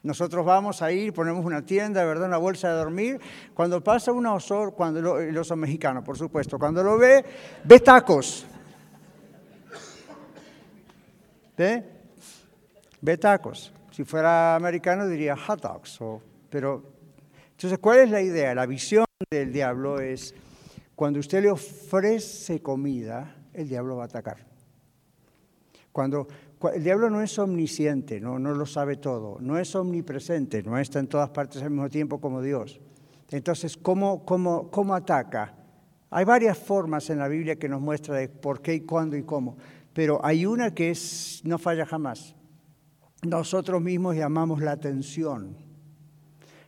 Nosotros vamos a ir, ponemos una tienda, ¿verdad? Una bolsa de dormir. Cuando pasa un oso, cuando el oso mexicano, por supuesto, cuando lo ve, ve tacos. ¿Ve? Ve tacos. Si fuera americano diría hot dogs, pero entonces, ¿cuál es la idea? La visión del diablo es, cuando usted le ofrece comida, el diablo va a atacar. Cuando el diablo no es omnisciente, no, no lo sabe todo, no es omnipresente, no está en todas partes al mismo tiempo como Dios. Entonces, ¿cómo, cómo, cómo ataca? Hay varias formas en la Biblia que nos muestra de por qué y cuándo y cómo, pero hay una que es, no falla jamás. Nosotros mismos llamamos la atención.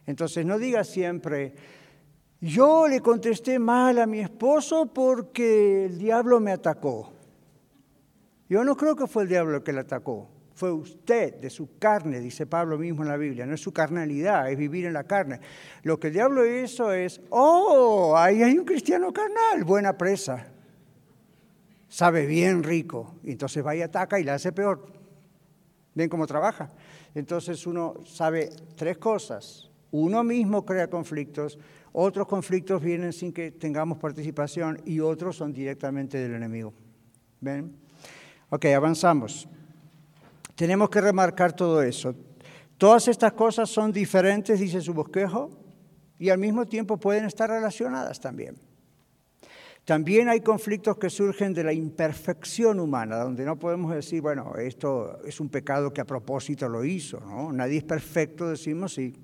Entonces no diga siempre, yo le contesté mal a mi esposo porque el diablo me atacó. Yo no creo que fue el diablo el que le atacó, fue usted de su carne, dice Pablo mismo en la Biblia, no es su carnalidad, es vivir en la carne. Lo que el diablo hizo es, oh, ahí hay un cristiano carnal, buena presa, sabe bien rico, entonces va y ataca y le hace peor. ¿Ven cómo trabaja? Entonces uno sabe tres cosas. Uno mismo crea conflictos, otros conflictos vienen sin que tengamos participación y otros son directamente del enemigo. ¿Ven? Ok, avanzamos. Tenemos que remarcar todo eso. Todas estas cosas son diferentes, dice su bosquejo, y al mismo tiempo pueden estar relacionadas también. También hay conflictos que surgen de la imperfección humana, donde no podemos decir, bueno, esto es un pecado que a propósito lo hizo, ¿no? Nadie es perfecto, decimos sí,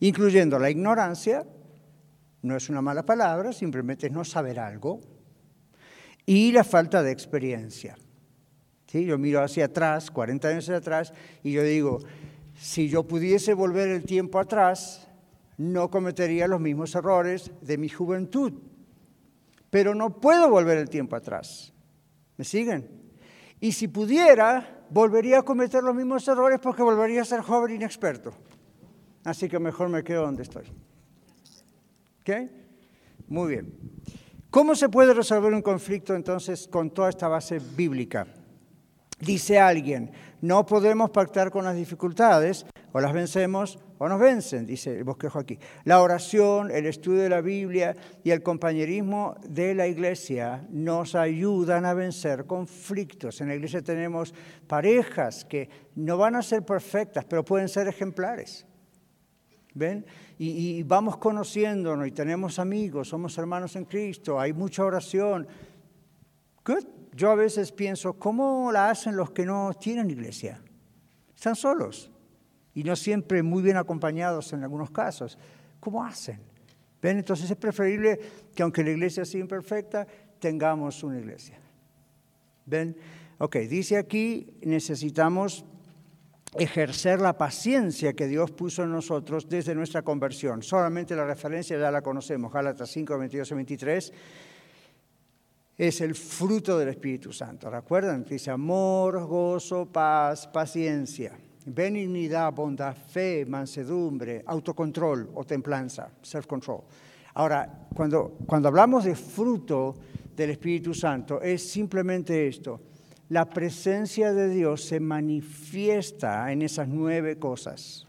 Incluyendo la ignorancia, no es una mala palabra, simplemente es no saber algo, y la falta de experiencia. ¿Sí? Yo miro hacia atrás, 40 años atrás, y yo digo, si yo pudiese volver el tiempo atrás, no cometería los mismos errores de mi juventud. Pero no puedo volver el tiempo atrás. ¿Me siguen? Y si pudiera, volvería a cometer los mismos errores porque volvería a ser joven inexperto. Así que mejor me quedo donde estoy. ¿Ok? Muy bien. ¿Cómo se puede resolver un conflicto entonces con toda esta base bíblica? Dice alguien, no podemos pactar con las dificultades, o las vencemos o nos vencen, dice el bosquejo aquí. La oración, el estudio de la Biblia y el compañerismo de la iglesia nos ayudan a vencer conflictos. En la iglesia tenemos parejas que no van a ser perfectas, pero pueden ser ejemplares. ¿Ven? Y, vamos conociéndonos y tenemos amigos, somos hermanos en Cristo, hay mucha oración. Good. Yo a veces pienso, ¿cómo la hacen los que no tienen iglesia? Están solos y no siempre muy bien acompañados en algunos casos. ¿Cómo hacen? ¿Ven? Entonces es preferible que aunque la iglesia sea imperfecta, tengamos una iglesia. ¿Ven? Ok, dice aquí, necesitamos ejercer la paciencia que Dios puso en nosotros desde nuestra conversión. Solamente la referencia ya la conocemos, Gálatas 5, 22 y 23. Es el fruto del Espíritu Santo. ¿Recuerdan? Dice amor, gozo, paz, paciencia, benignidad, bondad, fe, mansedumbre, autocontrol o templanza, self-control. Ahora, cuando, cuando hablamos de fruto del Espíritu Santo, es simplemente esto la presencia de Dios se manifiesta en esas nueve cosas.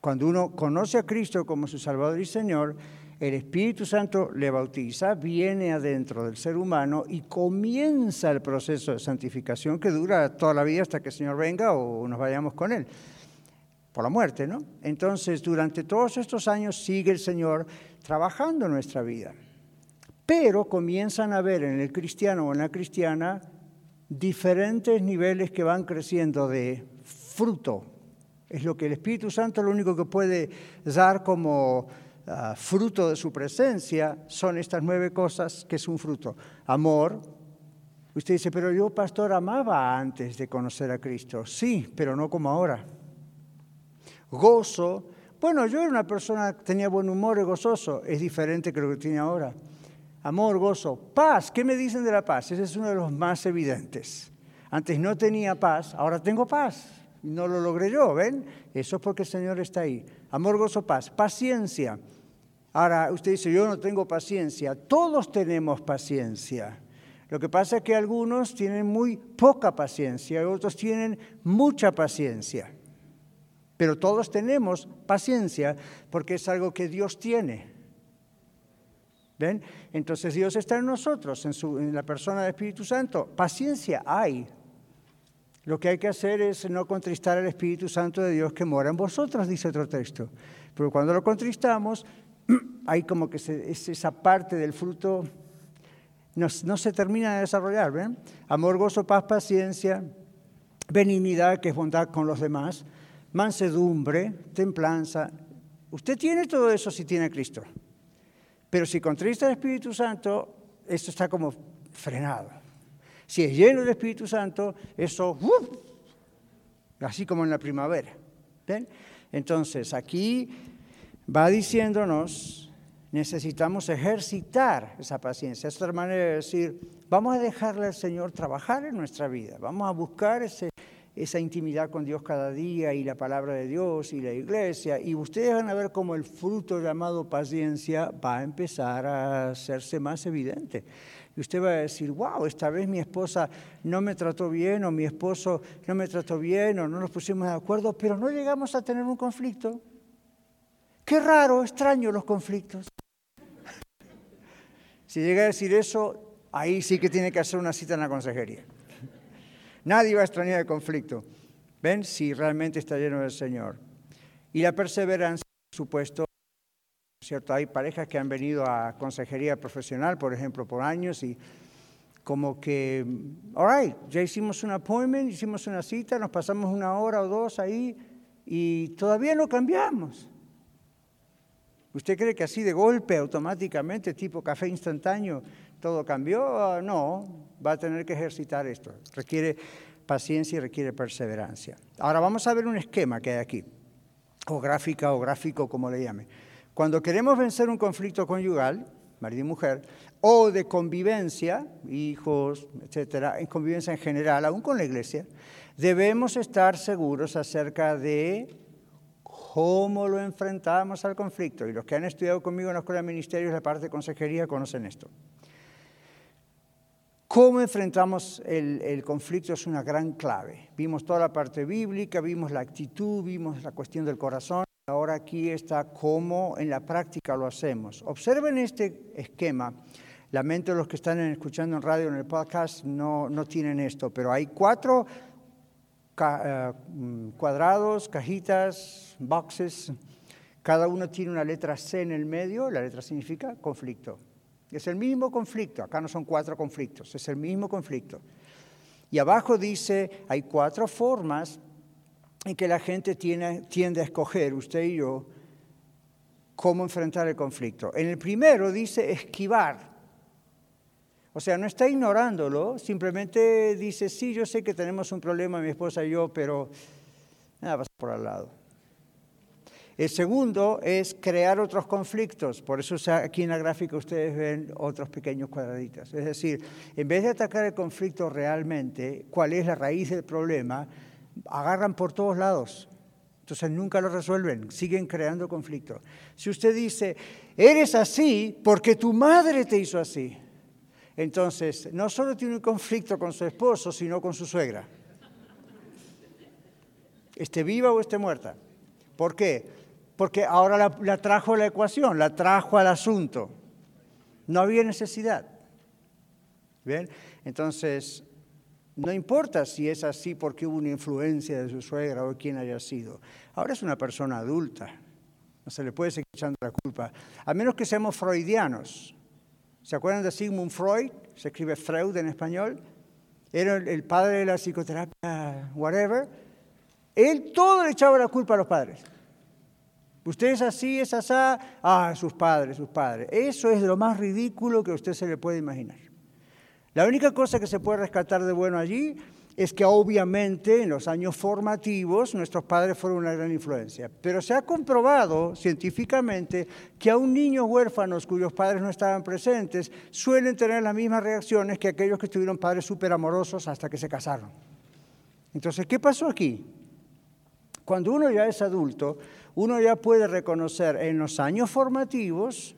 Cuando uno conoce a Cristo como su Salvador y Señor, el Espíritu Santo le bautiza, viene adentro del ser humano y comienza el proceso de santificación que dura toda la vida hasta que el Señor venga o nos vayamos con Él, por la muerte, ¿no? Entonces, durante todos estos años sigue el Señor trabajando en nuestra vida pero comienzan a ver en el cristiano o en la cristiana diferentes niveles que van creciendo de fruto. Es lo que el Espíritu Santo lo único que puede dar como ah, fruto de su presencia son estas nueve cosas que es un fruto. Amor. Usted dice, pero yo, pastor, amaba antes de conocer a Cristo. Sí, pero no como ahora. Gozo. Bueno, yo era una persona que tenía buen humor y gozoso. Es diferente que lo que tiene ahora amor, gozo, paz. ¿Qué me dicen de la paz? Ese es uno de los más evidentes. Antes no tenía paz, ahora tengo paz. No lo logré yo, ¿ven? Eso es porque el Señor está ahí. Amor, gozo, paz. Paciencia. Ahora, usted dice, yo no tengo paciencia. Todos tenemos paciencia. Lo que pasa es que algunos tienen muy poca paciencia y otros tienen mucha paciencia. Pero todos tenemos paciencia porque es algo que Dios tiene. ¿Ven? Entonces Dios está en nosotros, en, la persona del Espíritu Santo. Paciencia hay. Lo que hay que hacer es no contristar al Espíritu Santo de Dios que mora en vosotros, dice otro texto. Pero cuando lo contristamos, *clears throat* hay como que esa parte del fruto no, se termina de desarrollar. ¿ven? Amor, gozo, paz, paciencia, benignidad, que es bondad con los demás, mansedumbre, templanza. Usted tiene todo eso si tiene Cristo. Pero si contrista el Espíritu Santo, esto está como frenado. Si es lleno del Espíritu Santo, eso, ¡uh! así como en la primavera. ¿Ven? Entonces, aquí va diciéndonos, necesitamos ejercitar esa paciencia. Es otra manera de decir, vamos a dejarle al Señor trabajar en nuestra vida, vamos a buscar ese esa intimidad con Dios cada día y la palabra de Dios y la iglesia. Y ustedes van a ver cómo el fruto llamado paciencia va a empezar a hacerse más evidente. Y usted va a decir, wow, esta vez mi esposa no me trató bien o mi esposo no me trató bien o no nos pusimos de acuerdo, pero no llegamos a tener un conflicto. Qué raro, extraño los conflictos. *laughs* Si llega a decir eso, ahí sí que tiene que hacer una cita en la consejería. Nadie va a extrañar el conflicto. ¿Ven? Si realmente está lleno del Señor. Y la perseverancia, por supuesto, ¿cierto? Hay parejas que han venido a consejería profesional, por ejemplo, por años y como que, all right, ya hicimos un appointment, hicimos una cita, nos pasamos una hora o dos ahí y todavía no cambiamos. ¿Usted cree que así de golpe, automáticamente, tipo café instantáneo, todo cambió? No, va a tener que ejercitar esto. Requiere paciencia y requiere perseverancia. Ahora vamos a ver un esquema que hay aquí, o gráfica o gráfico, como le llame. Cuando queremos vencer un conflicto conyugal, marido y mujer, o de convivencia, hijos, etcétera, en convivencia en general, aún con la iglesia, debemos estar seguros acerca de cómo lo enfrentamos al conflicto. Y los que han estudiado conmigo en la Escuela de Ministerios, la parte de consejería, conocen esto. Cómo enfrentamos el, conflicto es una gran clave. Vimos toda la parte bíblica, vimos la actitud, vimos la cuestión del corazón. Ahora aquí está cómo en la práctica lo hacemos. Observen este esquema. Lamento los que están escuchando en radio, en el podcast, no, no tienen esto, pero hay cuatro eh, cuadrados, cajitas, boxes. Cada uno tiene una letra C en el medio. La letra significa conflicto. Es el mismo conflicto. Acá no son cuatro conflictos, es el mismo conflicto. Y abajo dice, hay cuatro formas en que la gente tiende a escoger, usted y yo, cómo enfrentar el conflicto. En el primero dice esquivar. O sea, no está ignorándolo, simplemente dice, sí, yo sé que tenemos un problema mi esposa y yo, pero nada, pasa por al lado. El segundo es crear otros conflictos, por eso aquí en la gráfica ustedes ven otros pequeños cuadraditos. Es decir, en vez de atacar el conflicto realmente, cuál es la raíz del problema, agarran por todos lados. Entonces nunca lo resuelven, siguen creando conflictos. Si usted dice, eres así porque tu madre te hizo así, entonces no solo tiene un conflicto con su esposo, sino con su suegra. Esté viva o esté muerta. ¿Por qué? Porque ahora la, trajo a la ecuación, la trajo al asunto. No había necesidad. ¿Bien? Entonces, no importa si es así porque hubo una influencia de su suegra o quien haya sido. Ahora es una persona adulta. No se le puede seguir echando la culpa. A menos que seamos freudianos. ¿Se acuerdan de Sigmund Freud? Se escribe Freud en español. Era el padre de la psicoterapia, whatever. Él todo le echaba la culpa a los padres. Usted es así, es asá, ah, sus padres, sus padres. Eso es lo más ridículo que usted se le puede imaginar. La única cosa que se puede rescatar de bueno allí es que obviamente en los años formativos nuestros padres fueron una gran influencia, pero se ha comprobado científicamente que aún niños huérfanos cuyos padres no estaban presentes suelen tener las mismas reacciones que aquellos que tuvieron padres súper amorosos hasta que se casaron. Entonces, ¿qué pasó aquí? Cuando uno ya es adulto, uno ya puede reconocer en los años formativos,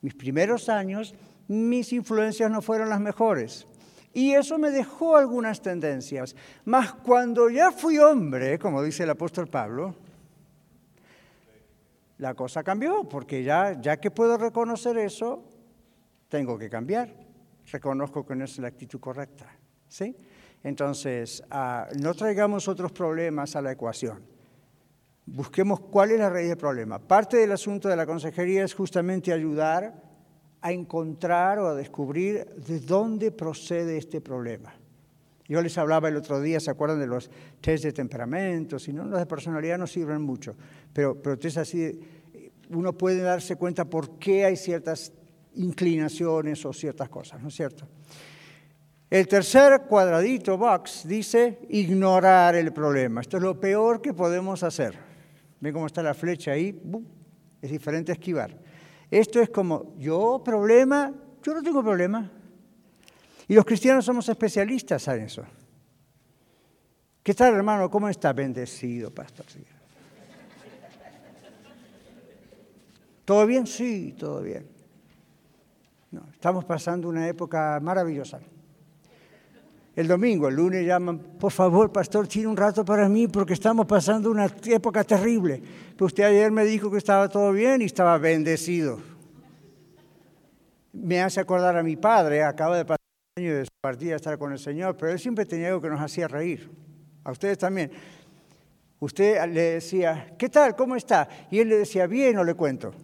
mis primeros años, mis influencias no fueron las mejores. Y eso me dejó algunas tendencias. Mas cuando ya fui hombre, como dice el apóstol Pablo, la cosa cambió, porque ya, ya que puedo reconocer eso, tengo que cambiar. Reconozco que no es la actitud correcta. ¿sí? Entonces, ah, no traigamos otros problemas a la ecuación busquemos cuál es la raíz del problema. Parte del asunto de la consejería es justamente ayudar a encontrar o a descubrir de dónde procede este problema. Yo les hablaba el otro día, ¿se acuerdan de los test de temperamento? Si no, los de personalidad no sirven mucho, pero, pero test así, uno puede darse cuenta por qué hay ciertas inclinaciones o ciertas cosas, ¿no es cierto? El tercer cuadradito, box, dice ignorar el problema. Esto es lo peor que podemos hacer. ¿Ven cómo está la flecha ahí? Es diferente esquivar. Esto es como, yo problema, yo no tengo problema. Y los cristianos somos especialistas en eso. ¿Qué tal, hermano? ¿Cómo está? Bendecido, pastor. ¿Todo bien? Sí, todo bien. No, estamos pasando una época maravillosa. El domingo, el lunes llaman, por favor, pastor, tiene un rato para mí porque estamos pasando una época terrible. Pero usted ayer me dijo que estaba todo bien y estaba bendecido. Me hace acordar a mi padre, acaba de pasar un año de su partida estar con el Señor, pero él siempre tenía algo que nos hacía reír. A ustedes también. Usted le decía, ¿qué tal? ¿Cómo está? Y él le decía, bien, no le cuento.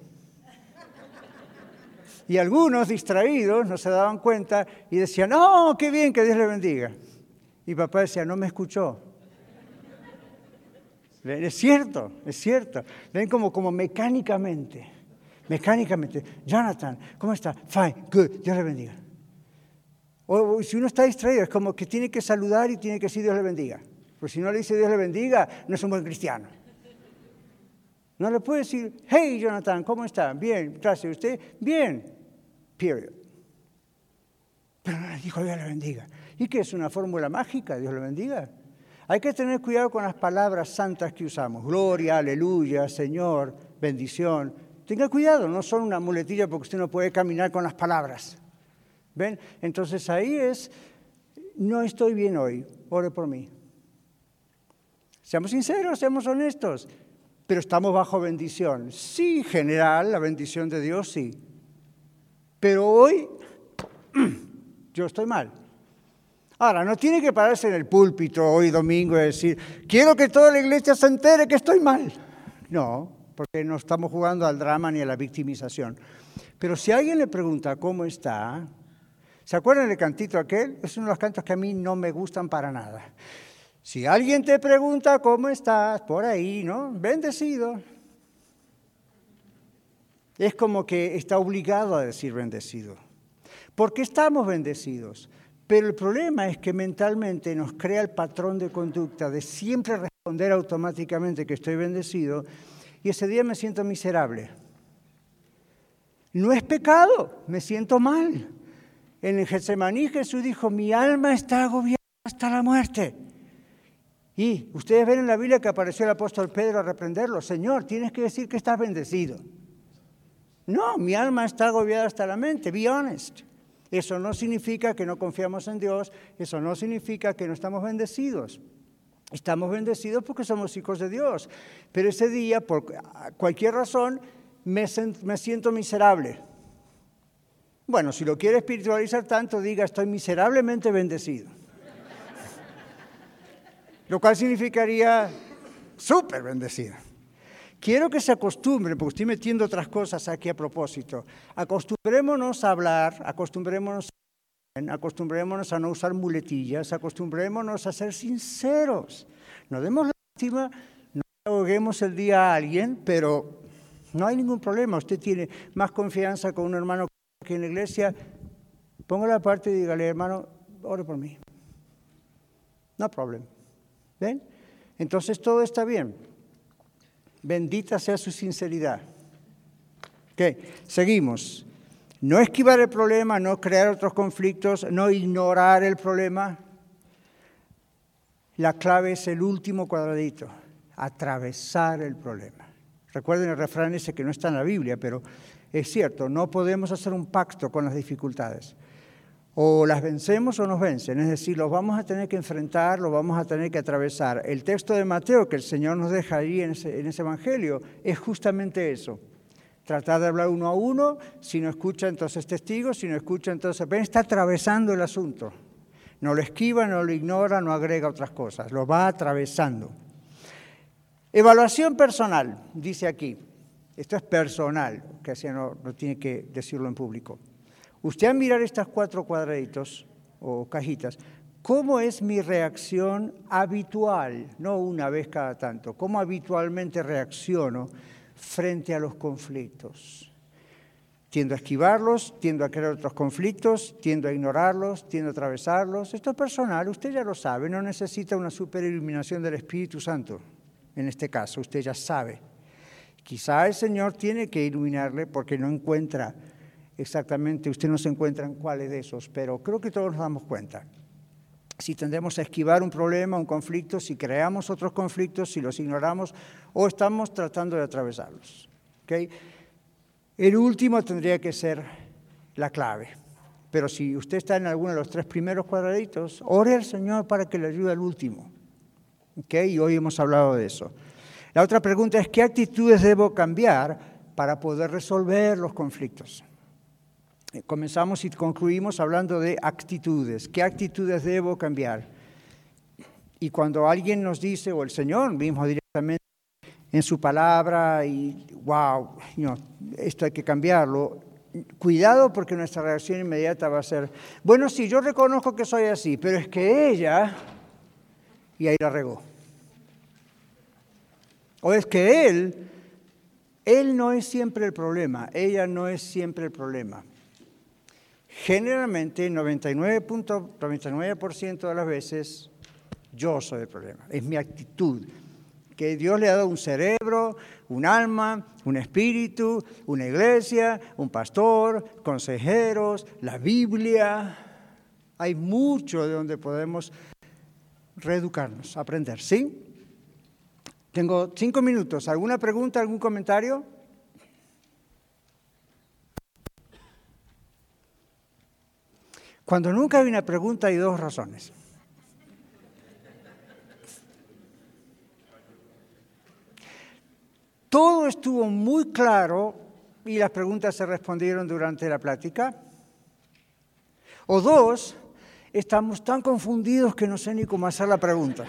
Y algunos distraídos no se daban cuenta y decían, no, qué bien, que Dios le bendiga. Y papá decía, no me escuchó. Es cierto, es cierto. Ven como, como mecánicamente, mecánicamente. Jonathan, ¿cómo está? Fine, good, Dios le bendiga. O, si uno está distraído, es como que tiene que saludar y tiene que decir Dios le bendiga. Porque si no le dice Dios le bendiga, no es un buen cristiano. No le puede decir, hey Jonathan, ¿cómo está? Bien, gracias. ¿Usted? Bien. Period. Pero no le dijo Dios le bendiga. ¿Y qué es una fórmula mágica? Dios le bendiga. Hay que tener cuidado con las palabras santas que usamos. Gloria, aleluya, Señor, bendición. Tenga cuidado, no son una muletilla porque usted no puede caminar con las palabras. ¿Ven? Entonces ahí es, no estoy bien hoy, ore por mí. Seamos sinceros, seamos honestos, pero estamos bajo bendición. Sí, general, la bendición de Dios, sí. Pero hoy *clears throat* yo estoy mal. Ahora, no tiene que pararse en el púlpito hoy domingo y decir, quiero que toda la iglesia se entere que estoy mal. No, porque no estamos jugando al drama ni a la victimización. Pero si alguien le pregunta cómo está, ¿se acuerdan del cantito aquel? Es uno de los cantos que a mí no me gustan para nada. Si alguien te pregunta cómo estás, por ahí, ¿no? Bendecido. Es como que está obligado a decir bendecido. Porque estamos bendecidos. Pero el problema es que mentalmente nos crea el patrón de conducta de siempre responder automáticamente que estoy bendecido y ese día me siento miserable. No es pecado, me siento mal. En el Getsemaní Jesús dijo, mi alma está agobiada hasta la muerte. Y ustedes ven en la Biblia que apareció el apóstol Pedro a reprenderlo, Señor, tienes que decir que estás bendecido. No, mi alma está agobiada hasta la mente, be honest. Eso no significa que no confiamos en Dios, eso no significa que no estamos bendecidos. Estamos bendecidos porque somos hijos de Dios, pero ese día, por cualquier razón, me, siento miserable. Bueno, si lo quiere espiritualizar tanto, diga, estoy miserablemente bendecido. *laughs* Lo cual significaría súper bendecido. Quiero que se acostumbren, porque estoy metiendo otras cosas aquí a propósito. Acostumbrémonos a hablar, acostumbrémonos a, acostumbrémonos a no usar muletillas, acostumbrémonos a ser sinceros. No demos lástima, no ahoguemos el día a alguien, pero no hay ningún problema. Usted tiene más confianza con un hermano que en la iglesia. Ponga la parte y dígale, hermano, ore por mí. No problema. ¿Ven? Entonces todo está bien. Bendita sea su sinceridad. Ok, seguimos. No esquivar el problema, no crear otros conflictos, no ignorar el problema. La clave es el último cuadradito, atravesar el problema. Recuerden el refrán ese que no está en la Biblia, pero es cierto, no podemos hacer un pacto con las dificultades o las vencemos o nos vencen, es decir, los vamos a tener que enfrentar, los vamos a tener que atravesar. El texto de Mateo que el Señor nos deja ahí en ese, Evangelio es justamente eso. Tratar de hablar uno a uno, si no escucha entonces testigos, si no escucha entonces apenas está atravesando el asunto. No lo esquiva, no lo ignora, no agrega otras cosas, lo va atravesando. Evaluación personal, dice aquí. Esto es personal, que así no tiene que decirlo en público. Usted al mirar estas cuatro cuadraditos o cajitas, ¿cómo es mi reacción habitual? No una vez cada tanto, ¿cómo habitualmente reacciono frente a los conflictos? Tiendo a esquivarlos, tiendo a crear otros conflictos, tiendo a ignorarlos, tiendo a atravesarlos. Esto es personal, usted ya lo sabe, no necesita una super iluminación del Espíritu Santo. En este caso, usted ya sabe. Quizá el Señor tiene que iluminarle porque no encuentra exactamente, usted no se encuentra en cuáles de esos, pero creo que todos nos damos cuenta. Si tendemos a esquivar un problema, un conflicto, si creamos otros conflictos, si los ignoramos o estamos tratando de atravesarlos. ¿okay? El último tendría que ser la clave. Pero si usted está en alguno de los tres primeros cuadraditos, ore al Señor para que le ayude al último. ¿okay? Y hoy hemos hablado de eso. La otra pregunta es, ¿qué actitudes debo cambiar para poder resolver los conflictos? Comenzamos y concluimos hablando de actitudes. ¿Qué actitudes debo cambiar? Y cuando alguien nos dice, o el Señor mismo directamente en su palabra, y wow, esto hay que cambiarlo, cuidado porque nuestra reacción inmediata va a ser, bueno, sí, yo reconozco que soy así, pero es que ella, y ahí la regó. O es que él, él no es siempre el problema, ella no es siempre el problema. Generalmente, 99.99% de las veces, yo soy el problema, es mi actitud. Que Dios le ha dado un cerebro, un alma, un espíritu, una iglesia, un pastor, consejeros, la Biblia. Hay mucho de donde podemos reeducarnos, aprender, ¿sí? Tengo cinco minutos. ¿Alguna pregunta, algún comentario? Cuando nunca hay una pregunta hay dos razones. Todo estuvo muy claro y las preguntas se respondieron durante la plática. O dos, estamos tan confundidos que no sé ni cómo hacer la pregunta.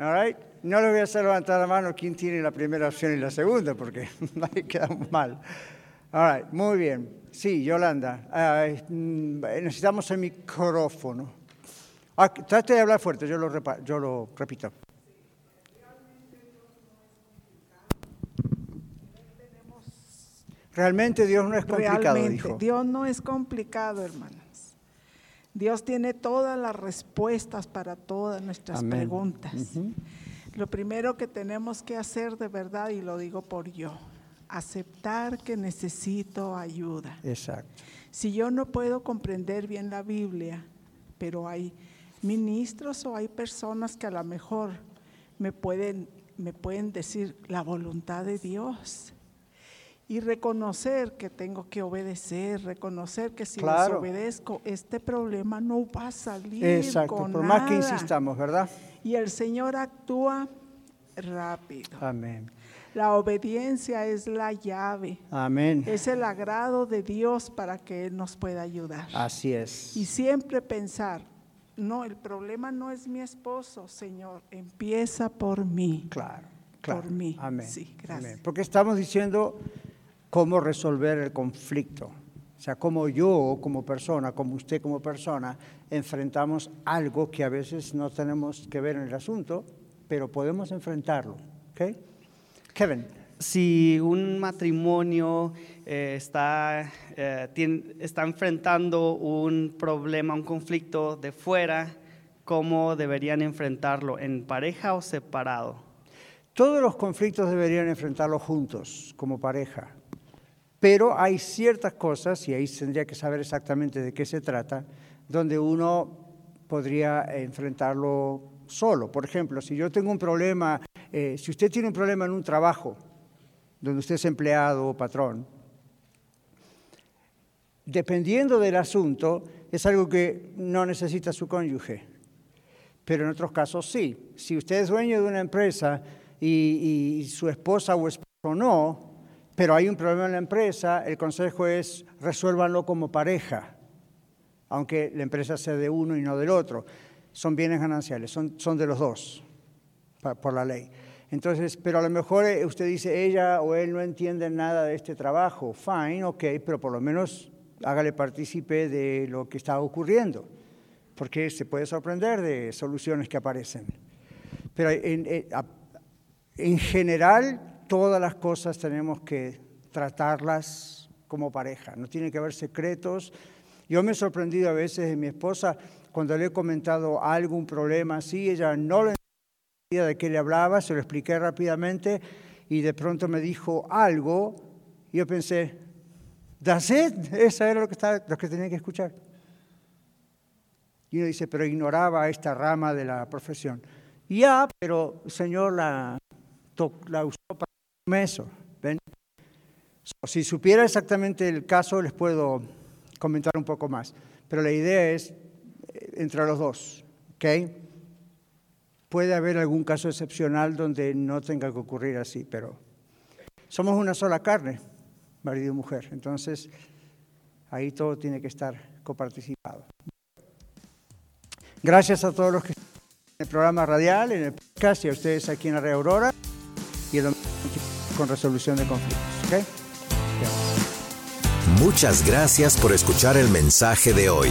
All right? No le voy a hacer levantar la mano quién tiene la primera opción y la segunda, porque *laughs* ahí quedamos mal. All right, muy bien. Sí, Yolanda, mm, necesitamos el micrófono. Ah, trate de hablar fuerte, yo lo, repa- yo lo repito. Realmente Dios no es complicado, Realmente, dijo. Dios no es complicado, hermanos. Dios tiene todas las respuestas para todas nuestras Amén. preguntas. Lo primero que tenemos que hacer de verdad, y lo digo por yo, aceptar que necesito ayuda. Exacto. Si yo no puedo comprender bien la Biblia, pero hay ministros o hay personas que a lo mejor me pueden, me pueden decir la voluntad de Dios. Y reconocer que tengo que obedecer, reconocer que si Claro. desobedezco, este problema no va a salir Exacto, con por más que insistamos, ¿verdad? Y el Señor actúa rápido. Amén. La obediencia es la llave. Amén. Es el agrado de Dios para que Él nos pueda ayudar. Así es. Y siempre pensar, no, el problema no es mi esposo, Señor, empieza por mí. Claro, claro. Por mí. Amén. Sí, gracias. Amén. Porque estamos diciendo cómo resolver el conflicto. O sea, cómo yo como persona, como usted como persona, enfrentamos algo que a veces no tenemos que ver en el asunto, pero podemos enfrentarlo. ¿Ok? Kevin. Si un matrimonio eh, está, eh, está enfrentando un problema, un conflicto de fuera, ¿cómo deberían enfrentarlo? ¿En pareja o separado? Todos los conflictos deberían enfrentarlos juntos, como pareja. Pero hay ciertas cosas, y ahí tendría que saber exactamente de qué se trata, donde uno podría enfrentarlo solo. Por ejemplo, si yo tengo un problema, eh, si usted tiene un problema en un trabajo, donde usted es empleado o patrón, dependiendo del asunto, es algo que no necesita su cónyuge. Pero en otros casos sí. Si usted es dueño de una empresa y, su esposa o esposo no, pero hay un problema en la empresa, el consejo es resuélvanlo como pareja, aunque la empresa sea de uno y no del otro. Son bienes gananciales, son, son de los dos, por la ley. Entonces, pero a lo mejor eh, usted dice, ella o él no entienden nada de este trabajo. Fine, ok, pero por lo menos hágale partícipe de lo que está ocurriendo, porque se puede sorprender de soluciones que aparecen. Pero en, en general, todas las cosas tenemos que tratarlas como pareja, no tiene que haber secretos. Yo me he sorprendido a veces de mi esposa cuando le he comentado algo, un problema así, ella no lo entendía de qué le hablaba, se lo expliqué rápidamente y de pronto me dijo algo y yo pensé, that's it, *laughs* eso era lo que, estaba, lo que tenía que escuchar. Y uno dice, pero ignoraba esta rama de la profesión. Ya, pero el Señor la, la usó para eso. ¿ven? So, si supiera exactamente el caso, les puedo comentar un poco más. Pero la idea es entre los dos. ¿ok? Puede haber algún caso excepcional donde no tenga que ocurrir así, pero somos una sola carne, marido y mujer. Entonces, ahí todo tiene que estar coparticipado. Gracias a todos los que están en el programa radial, en el podcast y a ustedes aquí en la Red Aurora y el con resolución de conflictos. Muchas gracias por escuchar el mensaje de hoy.